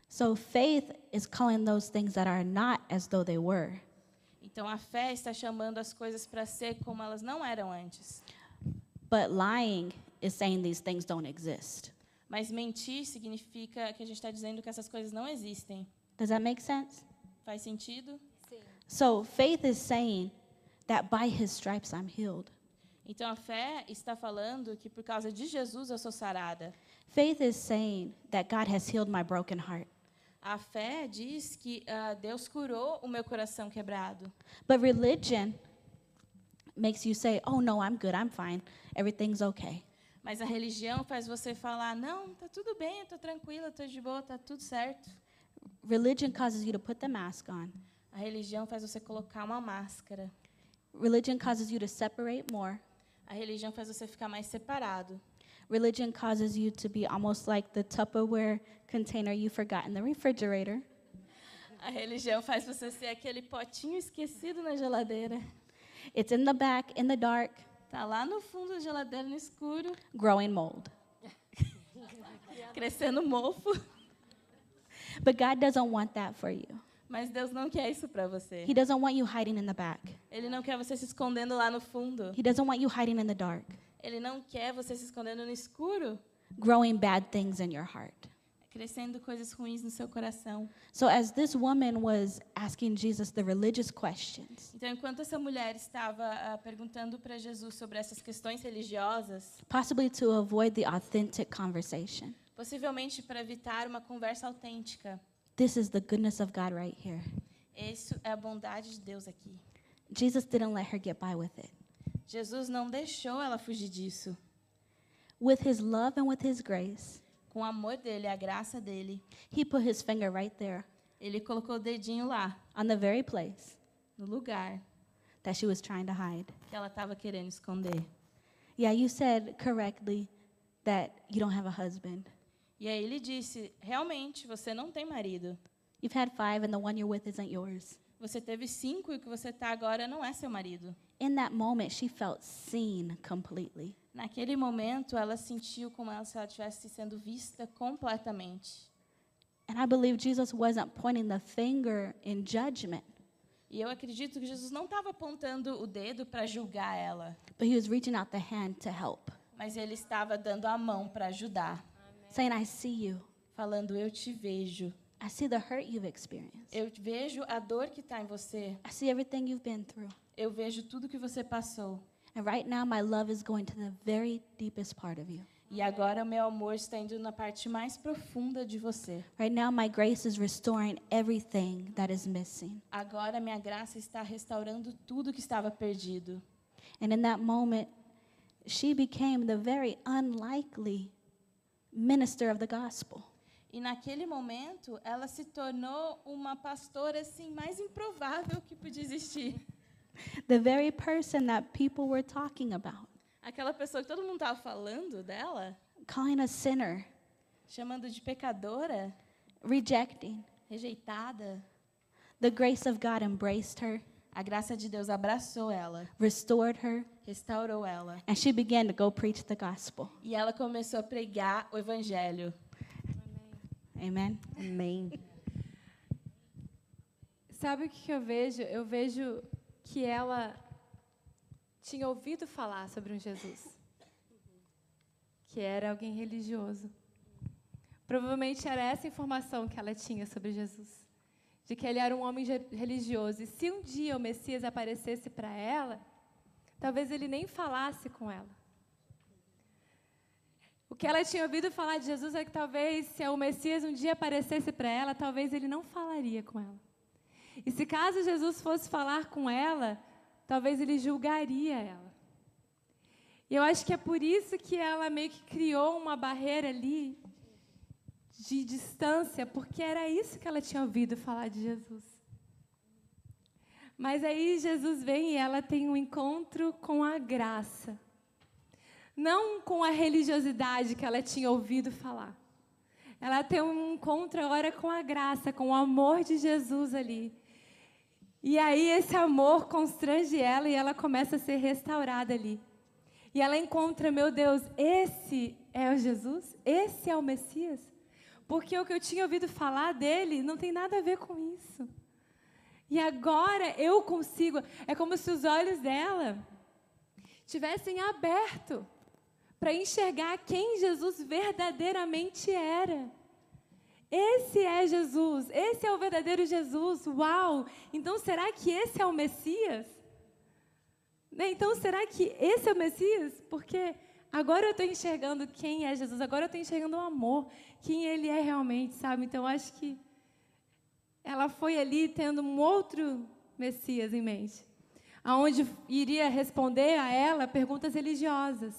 So faith is calling those things that are not as though they were. Então a fé está chamando as coisas para ser como elas não eram antes. But lying is saying these things don't exist. Mas mentir significa que a gente está dizendo que essas coisas não existem. Does that make sense? Faz sentido? So faith is saying that by his stripes I'm healed. Então a fé está falando que por causa de Jesus eu sou sarada. Faith is saying that God has healed my broken heart. A fé diz que ah, Deus curou o meu coração quebrado. But religion makes you say, oh no, I'm good, I'm fine, everything's okay. Mas a religião faz você falar: não, tá tudo bem, eu tô tranquila, tô de boa, tá tudo certo. Religion causes you to put the mask on. A religião faz você colocar uma máscara. Religion causes you to separate more. A religião faz você ficar mais separado. Religion causes you to be almost like the Tupperware container you forgot in the refrigerator. A religião faz você ser aquele potinho esquecido na geladeira. It's in the back, in the dark, Tá lá no fundo da geladeira, no escuro, growing mold. crescendo mofo. But God doesn't want that for you. Mas Deus não quer isso para você. He doesn't want you hiding in the back. Ele não quer você se escondendo lá no fundo. He doesn't want you hiding in the dark, Ele não quer você se escondendo no escuro, growing bad things in your heart. Crescendo coisas ruins no seu coração. So, as this woman was asking Jesus the religious questions, Então, enquanto essa mulher estava ah, perguntando para Jesus sobre essas questões religiosas, possibly to avoid the authentic conversation, possivelmente para evitar uma conversa autêntica, this is the goodness of God right here. isso é a bondade de Deus aqui. Jesus didn't let her get by with it. Jesus não deixou ela fugir disso. With his love and with his grace, Com o amor dele, a graça dele, he put his finger right there ele colocou o dedinho lá, on the very place no lugar that she was trying to hide. que ela estava querendo esconder. Yeah, you said correctly that you don't have a husband. E aí ele disse: Realmente, você não tem marido. You've had five, and the one you're with isn't yours. Você teve cinco e o que você está agora não é seu marido. In that moment, she felt seen completely. Naquele momento, ela sentiu como se ela estivesse sendo vista completamente. And I believe Jesus wasn't pointing the finger in judgment, E eu acredito que Jesus não estava apontando o dedo para julgar ela, but he was reaching out the hand to help, mas ele estava dando a mão para ajudar, saying, I see you. falando: Eu te vejo. I see the hurt you've experienced. Eu vejo a dor que está em você. I see everything you've been through. Eu vejo tudo que você passou. And right now, my love is going to the very deepest part of you. E agora meu amor está indo na parte mais profunda de você. Right now, my grace is restoring everything that is missing. Agora minha graça está restaurando tudo que estava perdido. And in that moment, she became the very unlikely minister of the gospel. E naquele momento, ela se tornou uma pastora assim mais improvável que podia existir. The very person that people were talking about, Aquela pessoa que todo mundo estava falando dela, calling a sinner, chamando de pecadora, rejecting. rejeitada, The grace of God embraced her, a graça de Deus abraçou ela, restored her, restaurou ela. and she began to go preach the gospel. E ela começou a pregar o evangelho. Amen. Amém. Sabe o que eu vejo? Eu vejo que ela tinha ouvido falar sobre um Jesus, que era alguém religioso. Provavelmente era essa informação que ela tinha sobre Jesus, de que ele era um homem religioso. E se um dia o Messias aparecesse para ela, talvez ele nem falasse com ela. O que ela tinha ouvido falar de Jesus é que talvez se o Messias um dia aparecesse para ela, talvez ele não falaria com ela. E se caso Jesus fosse falar com ela, talvez ele julgaria ela. E eu acho que é por isso que ela meio que criou uma barreira ali de distância, porque era isso que ela tinha ouvido falar de Jesus. Mas aí Jesus vem e ela tem um encontro com a graça. Não com a religiosidade que ela tinha ouvido falar. Ela tem um encontro agora com a graça, com o amor de Jesus ali. E aí esse amor constrange ela e ela começa a ser restaurada ali. E ela encontra, meu Deus, esse é o Jesus? Esse é o Messias? porque o que eu tinha ouvido falar dele não tem nada a ver com isso. E agora eu consigo, é como se os olhos dela tivessem aberto para enxergar quem Jesus verdadeiramente era. Esse é Jesus, esse é o verdadeiro Jesus. Uau! Então será que esse é o Messias? Né? Então será que esse é o Messias? Porque agora eu estou enxergando quem é Jesus, agora eu estou enxergando o amor, quem ele é realmente, sabe? Então acho que ela foi ali tendo um outro Messias em mente, aonde iria responder a ela perguntas religiosas,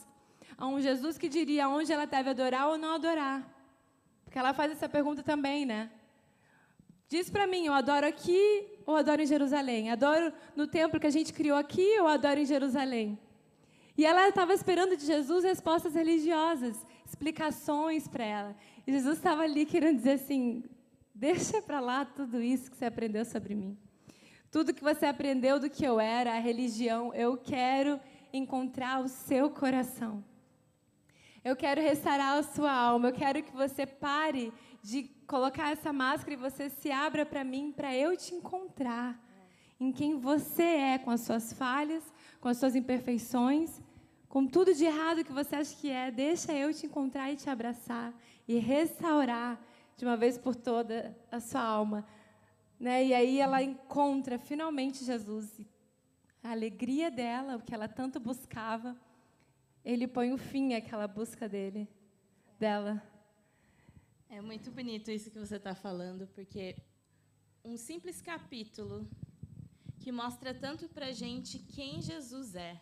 a um Jesus que diria onde ela deve adorar ou não adorar. Porque ela faz essa pergunta também, né? Diz para mim, eu adoro aqui ou adoro em Jerusalém? Adoro no templo que a gente criou aqui ou adoro em Jerusalém? E ela estava esperando de Jesus respostas religiosas, explicações para ela. E Jesus estava ali querendo dizer assim: deixa para lá tudo isso que você aprendeu sobre mim. Tudo que você aprendeu do que eu era, a religião, eu quero encontrar o seu coração. Eu quero restaurar a sua alma. Eu quero que você pare de colocar essa máscara e você se abra para mim, para eu te encontrar em quem você é, com as suas falhas, com as suas imperfeições, com tudo de errado que você acha que é. Deixa eu te encontrar e te abraçar e restaurar de uma vez por toda a sua alma. Né? E aí ela encontra finalmente Jesus. A alegria dela, o que ela tanto buscava ele põe o fim àquela busca dele, dela. É muito bonito isso que você está falando, porque um simples capítulo que mostra tanto para gente quem Jesus é.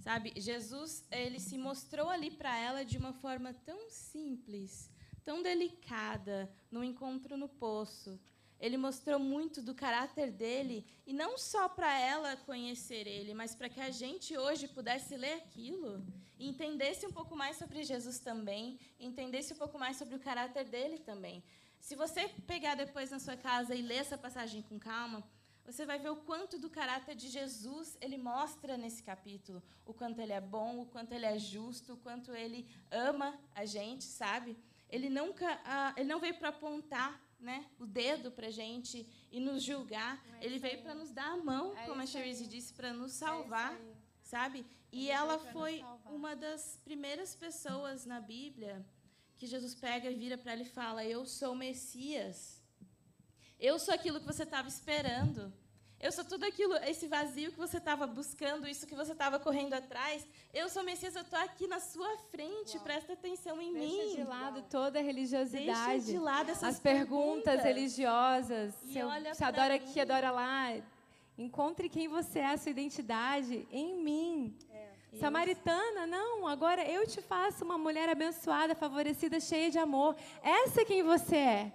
Sabe, Jesus, ele se mostrou ali para ela de uma forma tão simples, tão delicada, no encontro no poço. Ele mostrou muito do caráter dele, e não só para ela conhecer ele, mas para que a gente hoje pudesse ler aquilo e entendesse um pouco mais sobre Jesus também, entendesse um pouco mais sobre o caráter dele também. Se você pegar depois na sua casa e ler essa passagem com calma, você vai ver o quanto do caráter de Jesus ele mostra nesse capítulo, o quanto ele é bom, o quanto ele é justo, o quanto ele ama a gente, sabe? Ele nunca, ah, ele não veio para apontar né, o dedo para gente e nos julgar. É Ele veio para nos dar a mão, é como a Cherise disse, para nos é salvar, é sabe? E Ele ela foi uma das primeiras pessoas na Bíblia que Jesus pega e vira para ela e fala: Eu sou o Messias. Eu sou aquilo que você estava esperando. Eu sou tudo aquilo, esse vazio que você estava buscando, isso que você estava correndo atrás. Eu sou Messias, eu estou aqui na sua frente, Uau. presta atenção em Deixa mim. Deixa de lado Uau. toda a religiosidade. Deixa de lado essas As perguntas, perguntas religiosas. E se, eu, se adora mim. aqui, adora lá. Encontre quem você é, a sua identidade em mim. É. Samaritana, não, agora eu te faço uma mulher abençoada, favorecida, cheia de amor. Essa é quem você é.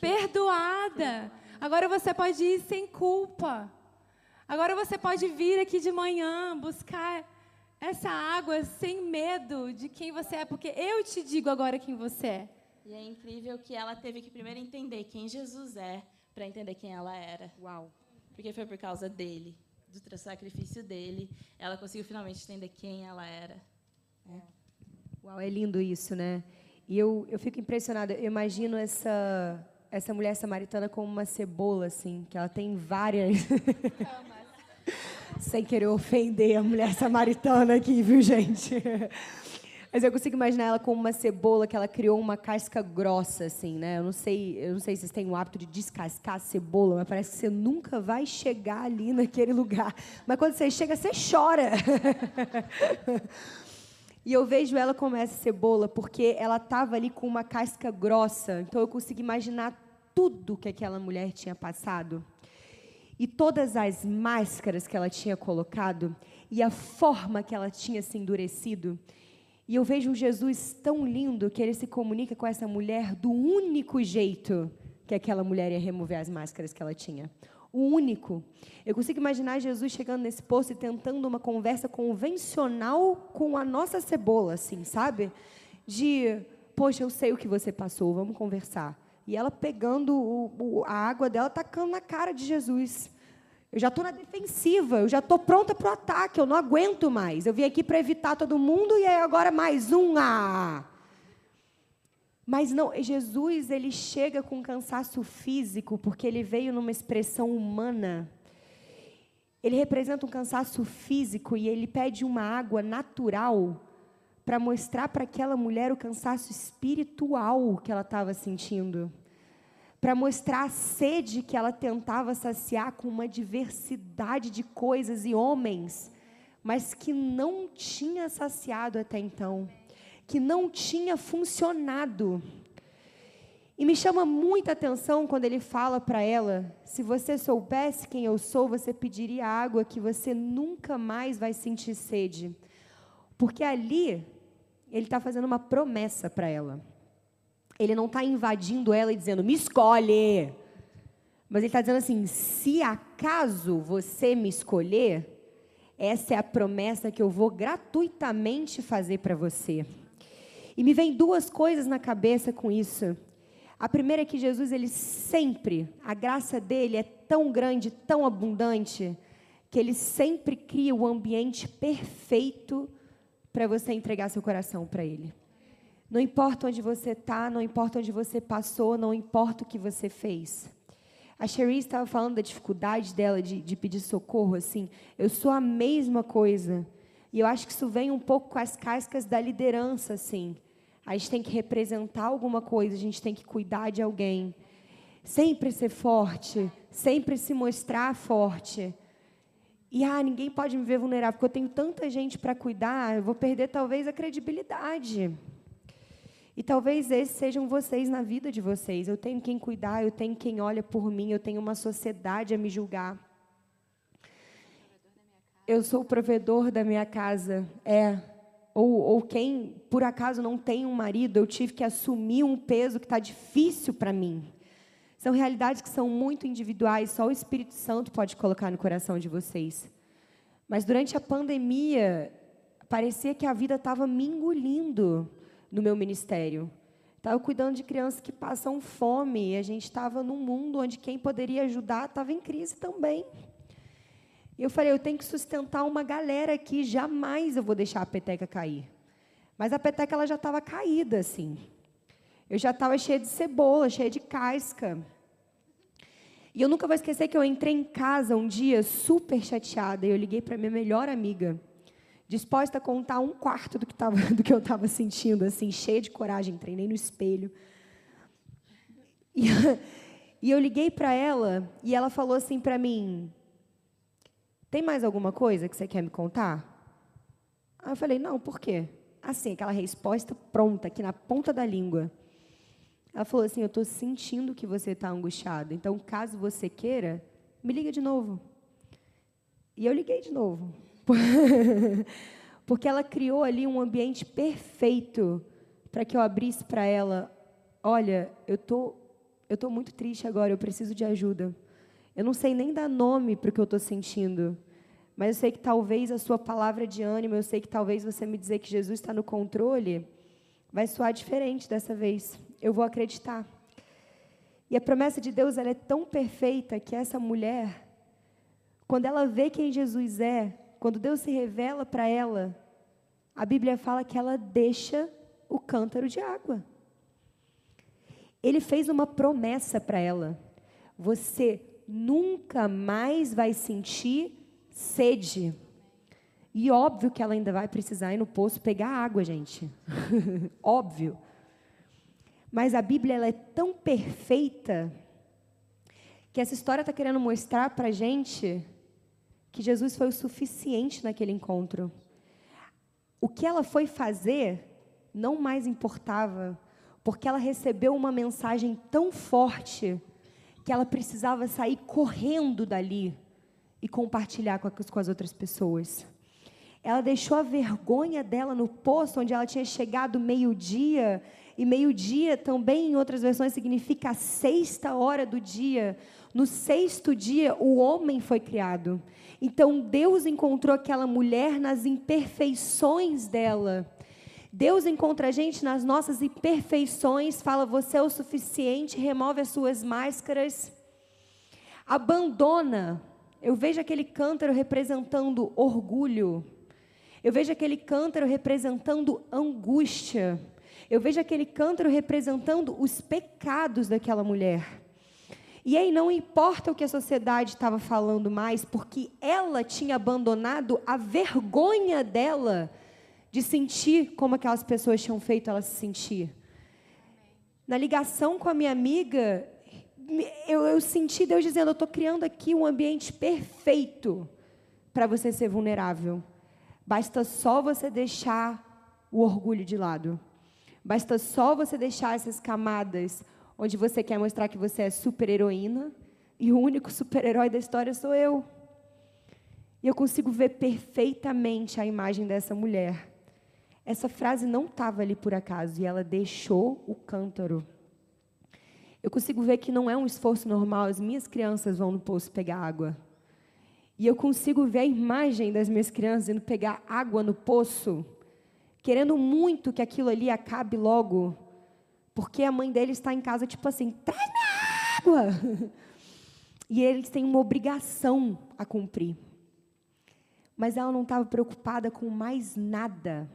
Perdoada. Agora você pode ir sem culpa. Agora você pode vir aqui de manhã buscar essa água sem medo de quem você é, porque eu te digo agora quem você é. E é incrível que ela teve que primeiro entender quem Jesus é para entender quem ela era. Uau. Porque foi por causa dele, do sacrifício dele, ela conseguiu finalmente entender quem ela era. É. Uau, é lindo isso, né? E eu, eu fico impressionada. Eu imagino essa essa mulher samaritana como uma cebola, assim, que ela tem várias. Sem querer ofender a mulher samaritana aqui, viu, gente? Mas eu consigo imaginar ela como uma cebola que ela criou uma casca grossa, assim, né? Eu não sei, eu não sei se vocês têm o hábito de descascar a cebola, mas parece que você nunca vai chegar ali naquele lugar. Mas quando você chega, você chora. E eu vejo ela como essa cebola porque ela estava ali com uma casca grossa. Então eu consigo imaginar tudo que aquela mulher tinha passado. E todas as máscaras que ela tinha colocado e a forma que ela tinha se endurecido. E eu vejo um Jesus tão lindo que ele se comunica com essa mulher do único jeito que aquela mulher ia remover as máscaras que ela tinha o único. Eu consigo imaginar Jesus chegando nesse posto e tentando uma conversa convencional com a nossa cebola, assim, sabe? De, poxa, eu sei o que você passou, vamos conversar. E ela pegando o, o, a água dela, tacando na cara de Jesus. Eu já estou na defensiva, eu já estou pronta para o ataque, eu não aguento mais. Eu vim aqui para evitar todo mundo e aí agora mais um. Ah! Mas não, Jesus ele chega com cansaço físico porque ele veio numa expressão humana. Ele representa um cansaço físico e ele pede uma água natural para mostrar para aquela mulher o cansaço espiritual que ela estava sentindo. Para mostrar a sede que ela tentava saciar com uma diversidade de coisas e homens, mas que não tinha saciado até então que não tinha funcionado. E me chama muita atenção quando ele fala para ela: se você soubesse quem eu sou, você pediria água que você nunca mais vai sentir sede. Porque ali, ele está fazendo uma promessa para ela. Ele não está invadindo ela e dizendo, me escolhe. Mas ele está dizendo assim: se acaso você me escolher, essa é a promessa que eu vou gratuitamente fazer para você. E me vem duas coisas na cabeça com isso. A primeira é que Jesus, ele sempre, a graça dele é tão grande, tão abundante, que ele sempre cria o ambiente perfeito para você entregar seu coração para ele. Não importa onde você está, não importa onde você passou, não importa o que você fez. A Cherise estava falando da dificuldade dela de, de pedir socorro, assim. Eu sou a mesma coisa. E eu acho que isso vem um pouco com as cascas da liderança, assim. A gente tem que representar alguma coisa, a gente tem que cuidar de alguém. Sempre ser forte, sempre se mostrar forte. E ah, ninguém pode me ver vulnerável, porque eu tenho tanta gente para cuidar, eu vou perder talvez a credibilidade. E talvez esses sejam vocês na vida de vocês. Eu tenho quem cuidar, eu tenho quem olha por mim, eu tenho uma sociedade a me julgar. Eu sou o provedor da minha casa. É, ou, ou quem por acaso não tem um marido, eu tive que assumir um peso que está difícil para mim. São realidades que são muito individuais, só o Espírito Santo pode colocar no coração de vocês. Mas durante a pandemia, parecia que a vida estava me engolindo no meu ministério. Estava cuidando de crianças que passam fome, e a gente estava num mundo onde quem poderia ajudar estava em crise também. E eu falei, eu tenho que sustentar uma galera aqui, jamais eu vou deixar a peteca cair. Mas a peteca ela já estava caída, assim. Eu já estava cheia de cebola, cheia de casca. E eu nunca vou esquecer que eu entrei em casa um dia super chateada e eu liguei para minha melhor amiga, disposta a contar um quarto do que, tava, do que eu estava sentindo, assim, cheia de coragem, treinei no espelho. E, e eu liguei para ela e ela falou assim para mim: tem mais alguma coisa que você quer me contar? Aí eu falei, não, por quê? Assim, aquela resposta pronta, aqui na ponta da língua. Ela falou assim: Eu estou sentindo que você está angustiado. Então, caso você queira, me liga de novo. E eu liguei de novo. Porque ela criou ali um ambiente perfeito para que eu abrisse para ela: Olha, eu tô, eu tô muito triste agora, eu preciso de ajuda. Eu não sei nem dar nome para o que eu estou sentindo, mas eu sei que talvez a sua palavra de ânimo, eu sei que talvez você me dizer que Jesus está no controle, vai soar diferente dessa vez. Eu vou acreditar. E a promessa de Deus ela é tão perfeita que essa mulher, quando ela vê quem Jesus é, quando Deus se revela para ela, a Bíblia fala que ela deixa o cântaro de água. Ele fez uma promessa para ela: você nunca mais vai sentir sede. E óbvio que ela ainda vai precisar ir no poço pegar água, gente. óbvio. Mas a Bíblia ela é tão perfeita que essa história está querendo mostrar para a gente que Jesus foi o suficiente naquele encontro. O que ela foi fazer não mais importava, porque ela recebeu uma mensagem tão forte que ela precisava sair correndo dali e compartilhar com, as outras pessoas. Ela deixou a vergonha dela no poço onde ela tinha chegado meio-dia, e meio-dia também, em outras versões, significa a sexta hora do dia. No sexto dia, o homem foi criado. Então, Deus encontrou aquela mulher nas imperfeições dela. Deus encontra a gente nas nossas imperfeições, fala: você é o suficiente, remove as suas máscaras, abandona. Eu vejo aquele cântaro representando orgulho, eu vejo aquele cântaro representando angústia. Eu vejo aquele cântaro representando os pecados daquela mulher. E aí não importa o que a sociedade estava falando mais, porque ela tinha abandonado a vergonha dela de sentir como aquelas pessoas tinham feito ela se sentir. Na ligação com a minha amiga, eu, eu senti Deus dizendo: Eu estou criando aqui um ambiente perfeito para você ser vulnerável. Basta só você deixar o orgulho de lado. Basta só você deixar essas camadas onde você quer mostrar que você é super-heroína e o único super-herói da história sou eu. E eu consigo ver perfeitamente a imagem dessa mulher. Essa frase não estava ali por acaso e ela deixou o cântaro. Eu consigo ver que não é um esforço normal, as minhas crianças vão no poço pegar água. E eu consigo ver a imagem das minhas crianças indo pegar água no poço, querendo muito que aquilo ali acabe logo, porque a mãe dele está em casa, tipo assim, traz minha água! E eles têm uma obrigação a cumprir. Mas ela não estava preocupada com mais nada,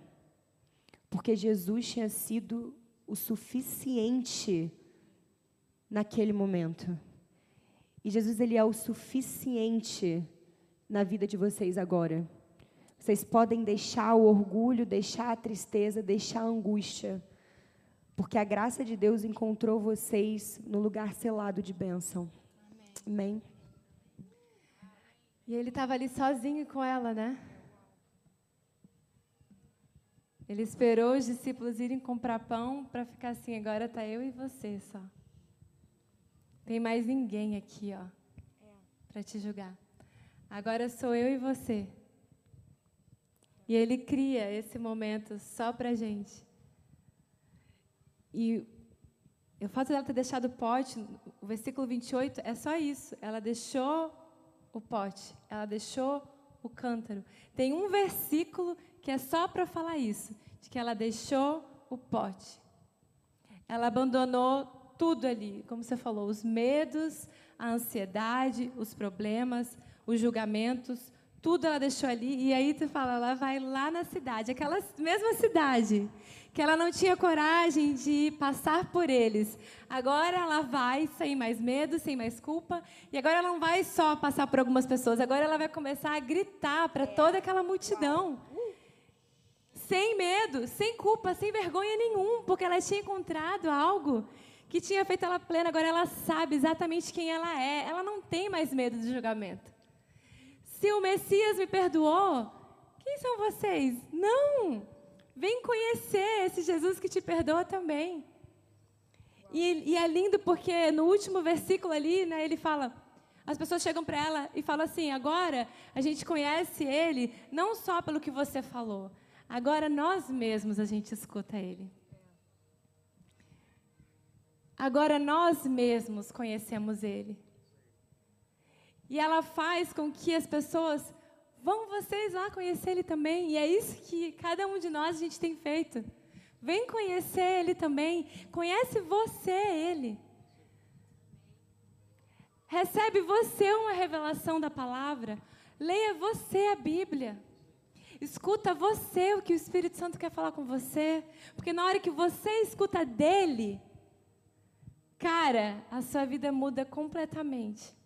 porque Jesus tinha sido o suficiente naquele momento. E Jesus ele é o suficiente na vida de vocês agora. Vocês podem deixar o orgulho, deixar a tristeza, deixar a angústia porque a graça de Deus encontrou vocês no lugar selado de bênção. Amém. Amém. E ele estava ali sozinho com ela, né? Ele esperou os discípulos irem comprar pão para ficar assim, agora tá eu e você só. Tem mais ninguém aqui, ó, para te julgar. Agora sou eu e você. E ele cria esse momento só para gente. E o fato dela ter deixado o pote, o versículo 28, é só isso. Ela deixou o pote, ela deixou o cântaro. Tem um versículo que é só para falar isso, de que ela deixou o pote. Ela abandonou tudo ali, como você falou, os medos, a ansiedade, os problemas, os julgamentos, tudo ela deixou ali. E aí tu fala, ela vai lá na cidade, aquela mesma cidade que ela não tinha coragem de passar por eles. Agora ela vai sem mais medo, sem mais culpa, e agora ela não vai só passar por algumas pessoas, agora ela vai começar a gritar para toda aquela multidão. Sem medo, sem culpa, sem vergonha nenhum, porque ela tinha encontrado algo que tinha feito ela plena, agora ela sabe exatamente quem ela é. Ela não tem mais medo do julgamento. Se o Messias me perdoou, quem são vocês? Não! Vem conhecer esse Jesus que te perdoa também. E, e, é lindo porque no último versículo ali, né, ele fala: as pessoas chegam para ela e falam assim: agora a gente conhece ele não só pelo que você falou, agora nós mesmos a gente escuta ele. Agora nós mesmos conhecemos ele. E ela faz com que as pessoas Vão vocês lá conhecer Ele também. E é isso que cada um de nós a gente tem feito. Vem conhecer Ele também. Conhece você Ele. Recebe você uma revelação da palavra. Leia você a Bíblia. Escuta você o que o Espírito Santo quer falar com você. Porque na hora que você escuta dele, cara, a sua vida muda completamente.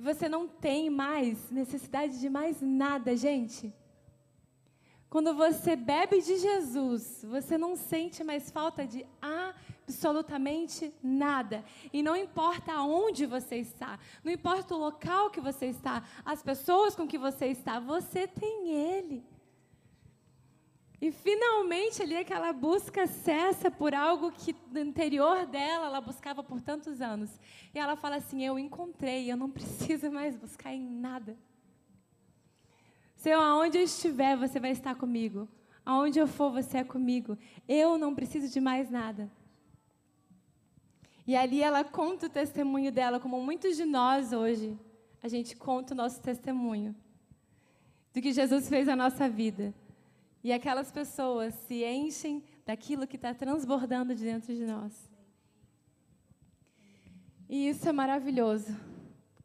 Você não tem mais necessidade de mais nada, gente. Quando você bebe de Jesus, você não sente mais falta de absolutamente nada. E não importa aonde você está, não importa o local que você está, as pessoas com que você está, você tem Ele. E finalmente ali aquela busca cessa por algo que no interior dela ela buscava por tantos anos. E ela fala assim: Eu encontrei, eu não preciso mais buscar em nada. Senhor, aonde eu estiver, você vai estar comigo. Aonde eu for, você é comigo. Eu não preciso de mais nada. E ali ela conta o testemunho dela, como muitos de nós hoje, a gente conta o nosso testemunho do que Jesus fez na nossa vida. E aquelas pessoas se enchem daquilo que está transbordando de dentro de nós. E isso é maravilhoso.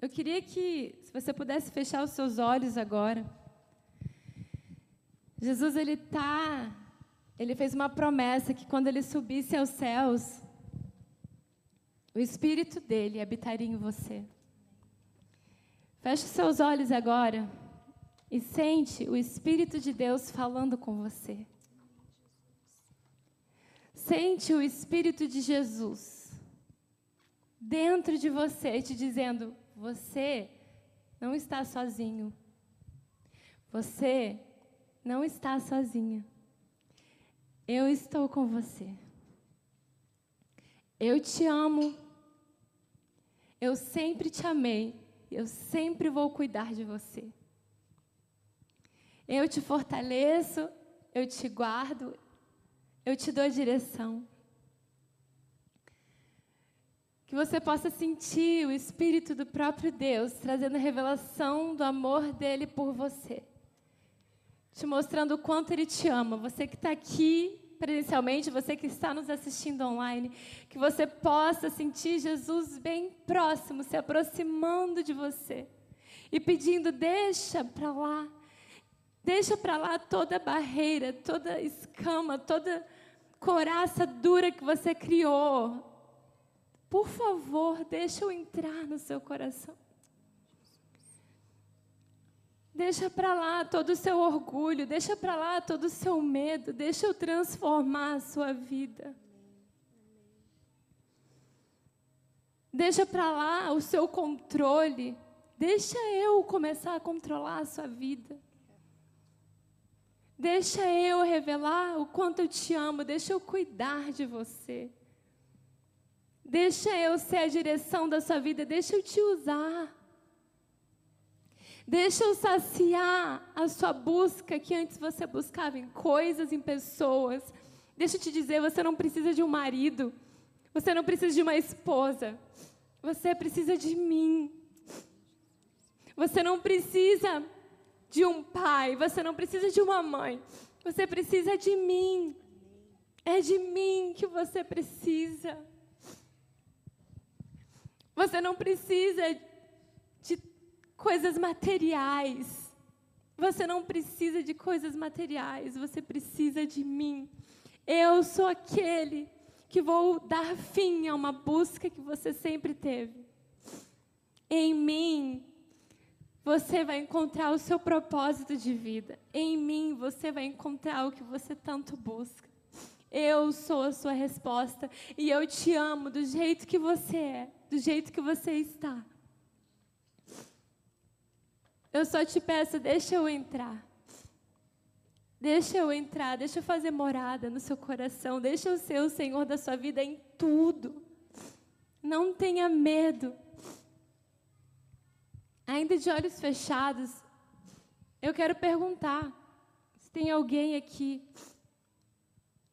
Eu queria que, se você pudesse fechar os seus olhos agora. Jesus, ele está ele fez uma promessa que quando ele subisse aos céus, o Espírito dele habitaria em você. Feche os seus olhos agora e sente o Espírito de Deus falando com você. Sente o Espírito de Jesus dentro de você, te dizendo: você não está sozinho. Você não está sozinha. Eu estou com você. Eu te amo. Eu sempre te amei. Eu sempre vou cuidar de você. Eu te fortaleço, eu te guardo, eu te dou direção. Que você possa sentir o Espírito do próprio Deus trazendo revelação do amor dele por você. Te mostrando o quanto ele te ama. Você que está aqui presencialmente, você que está nos assistindo online, que você possa sentir Jesus bem próximo, se aproximando de você e pedindo: deixa para lá, deixa para lá toda barreira, toda escama, toda coraça dura que você criou. Por favor, deixa eu entrar no seu coração. Deixa para lá todo o seu orgulho, deixa para lá todo o seu medo, deixa eu transformar a sua vida. Deixa para lá o seu controle, deixa eu começar a controlar a sua vida. Deixa eu revelar o quanto eu te amo, deixa eu cuidar de você. Deixa eu ser a direção da sua vida, deixa eu te usar. Deixa eu saciar a sua busca que antes você buscava em coisas, em pessoas. Deixa eu te dizer, você não precisa de um marido. Você não precisa de uma esposa. Você precisa de mim. Você não precisa de um pai, você não precisa de uma mãe. Você precisa de mim. É de mim que você precisa. Você não precisa coisas materiais. Você não precisa de coisas materiais, você precisa de mim. Eu sou aquele que vou dar fim a uma busca que você sempre teve. Em mim, você vai encontrar o seu propósito de vida. Em mim, você vai encontrar o que você tanto busca. Eu sou a sua resposta e eu te amo do jeito que você é, do jeito que você está. Eu só te peço, deixa eu entrar. Deixa eu entrar, deixa eu fazer morada no seu coração, deixa eu ser o Senhor da sua vida em tudo. Não tenha medo. Ainda de olhos fechados, eu quero perguntar se tem alguém aqui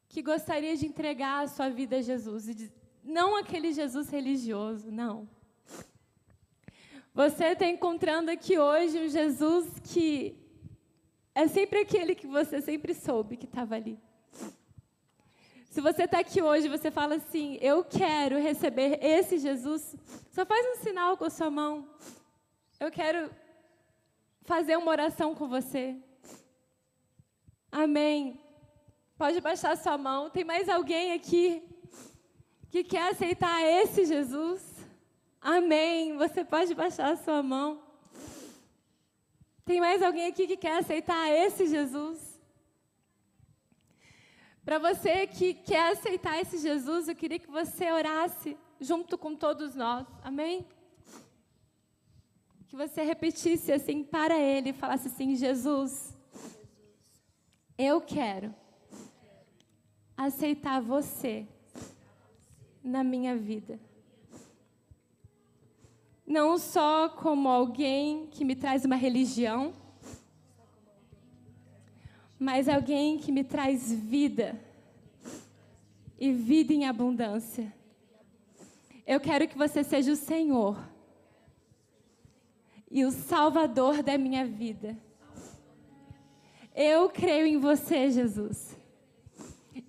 que gostaria de entregar a sua vida a Jesus. Não aquele Jesus religioso, não. Você está encontrando aqui hoje um Jesus que é sempre aquele que você sempre soube que estava ali. Se você está aqui hoje, você fala assim: Eu quero receber esse Jesus. Só faz um sinal com a sua mão. Eu quero fazer uma oração com você. Amém. Pode baixar sua mão. Tem mais alguém aqui que quer aceitar esse Jesus? Amém. Você pode baixar sua mão. Tem mais alguém aqui que quer aceitar esse Jesus? Para você que quer aceitar esse Jesus, eu queria que você orasse junto com todos nós. Amém? Que você repetisse assim para ele e falasse assim: Jesus, eu quero aceitar você na minha vida não só como alguém que me traz uma religião, mas alguém que me traz vida e vida em abundância. Eu quero que você seja o Senhor e o Salvador da minha vida. Eu creio em você, Jesus.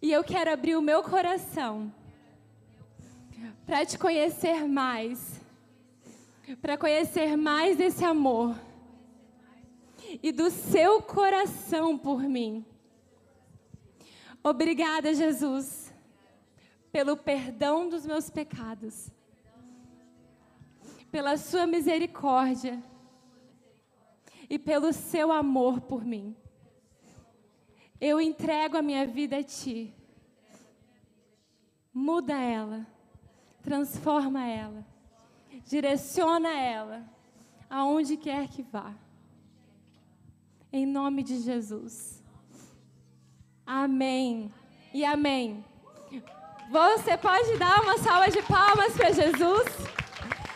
E eu quero abrir o meu coração para te conhecer mais para conhecer mais esse amor e do seu coração por mim. Obrigada, Jesus, pelo perdão dos meus pecados, pela Sua misericórdia e pelo Seu amor por mim. Eu entrego a minha vida a Ti. Muda ela, transforma ela, direciona ela aonde quer que vá. Em nome de Jesus. Amém. E amém. Você pode dar uma salva de palmas para Jesus?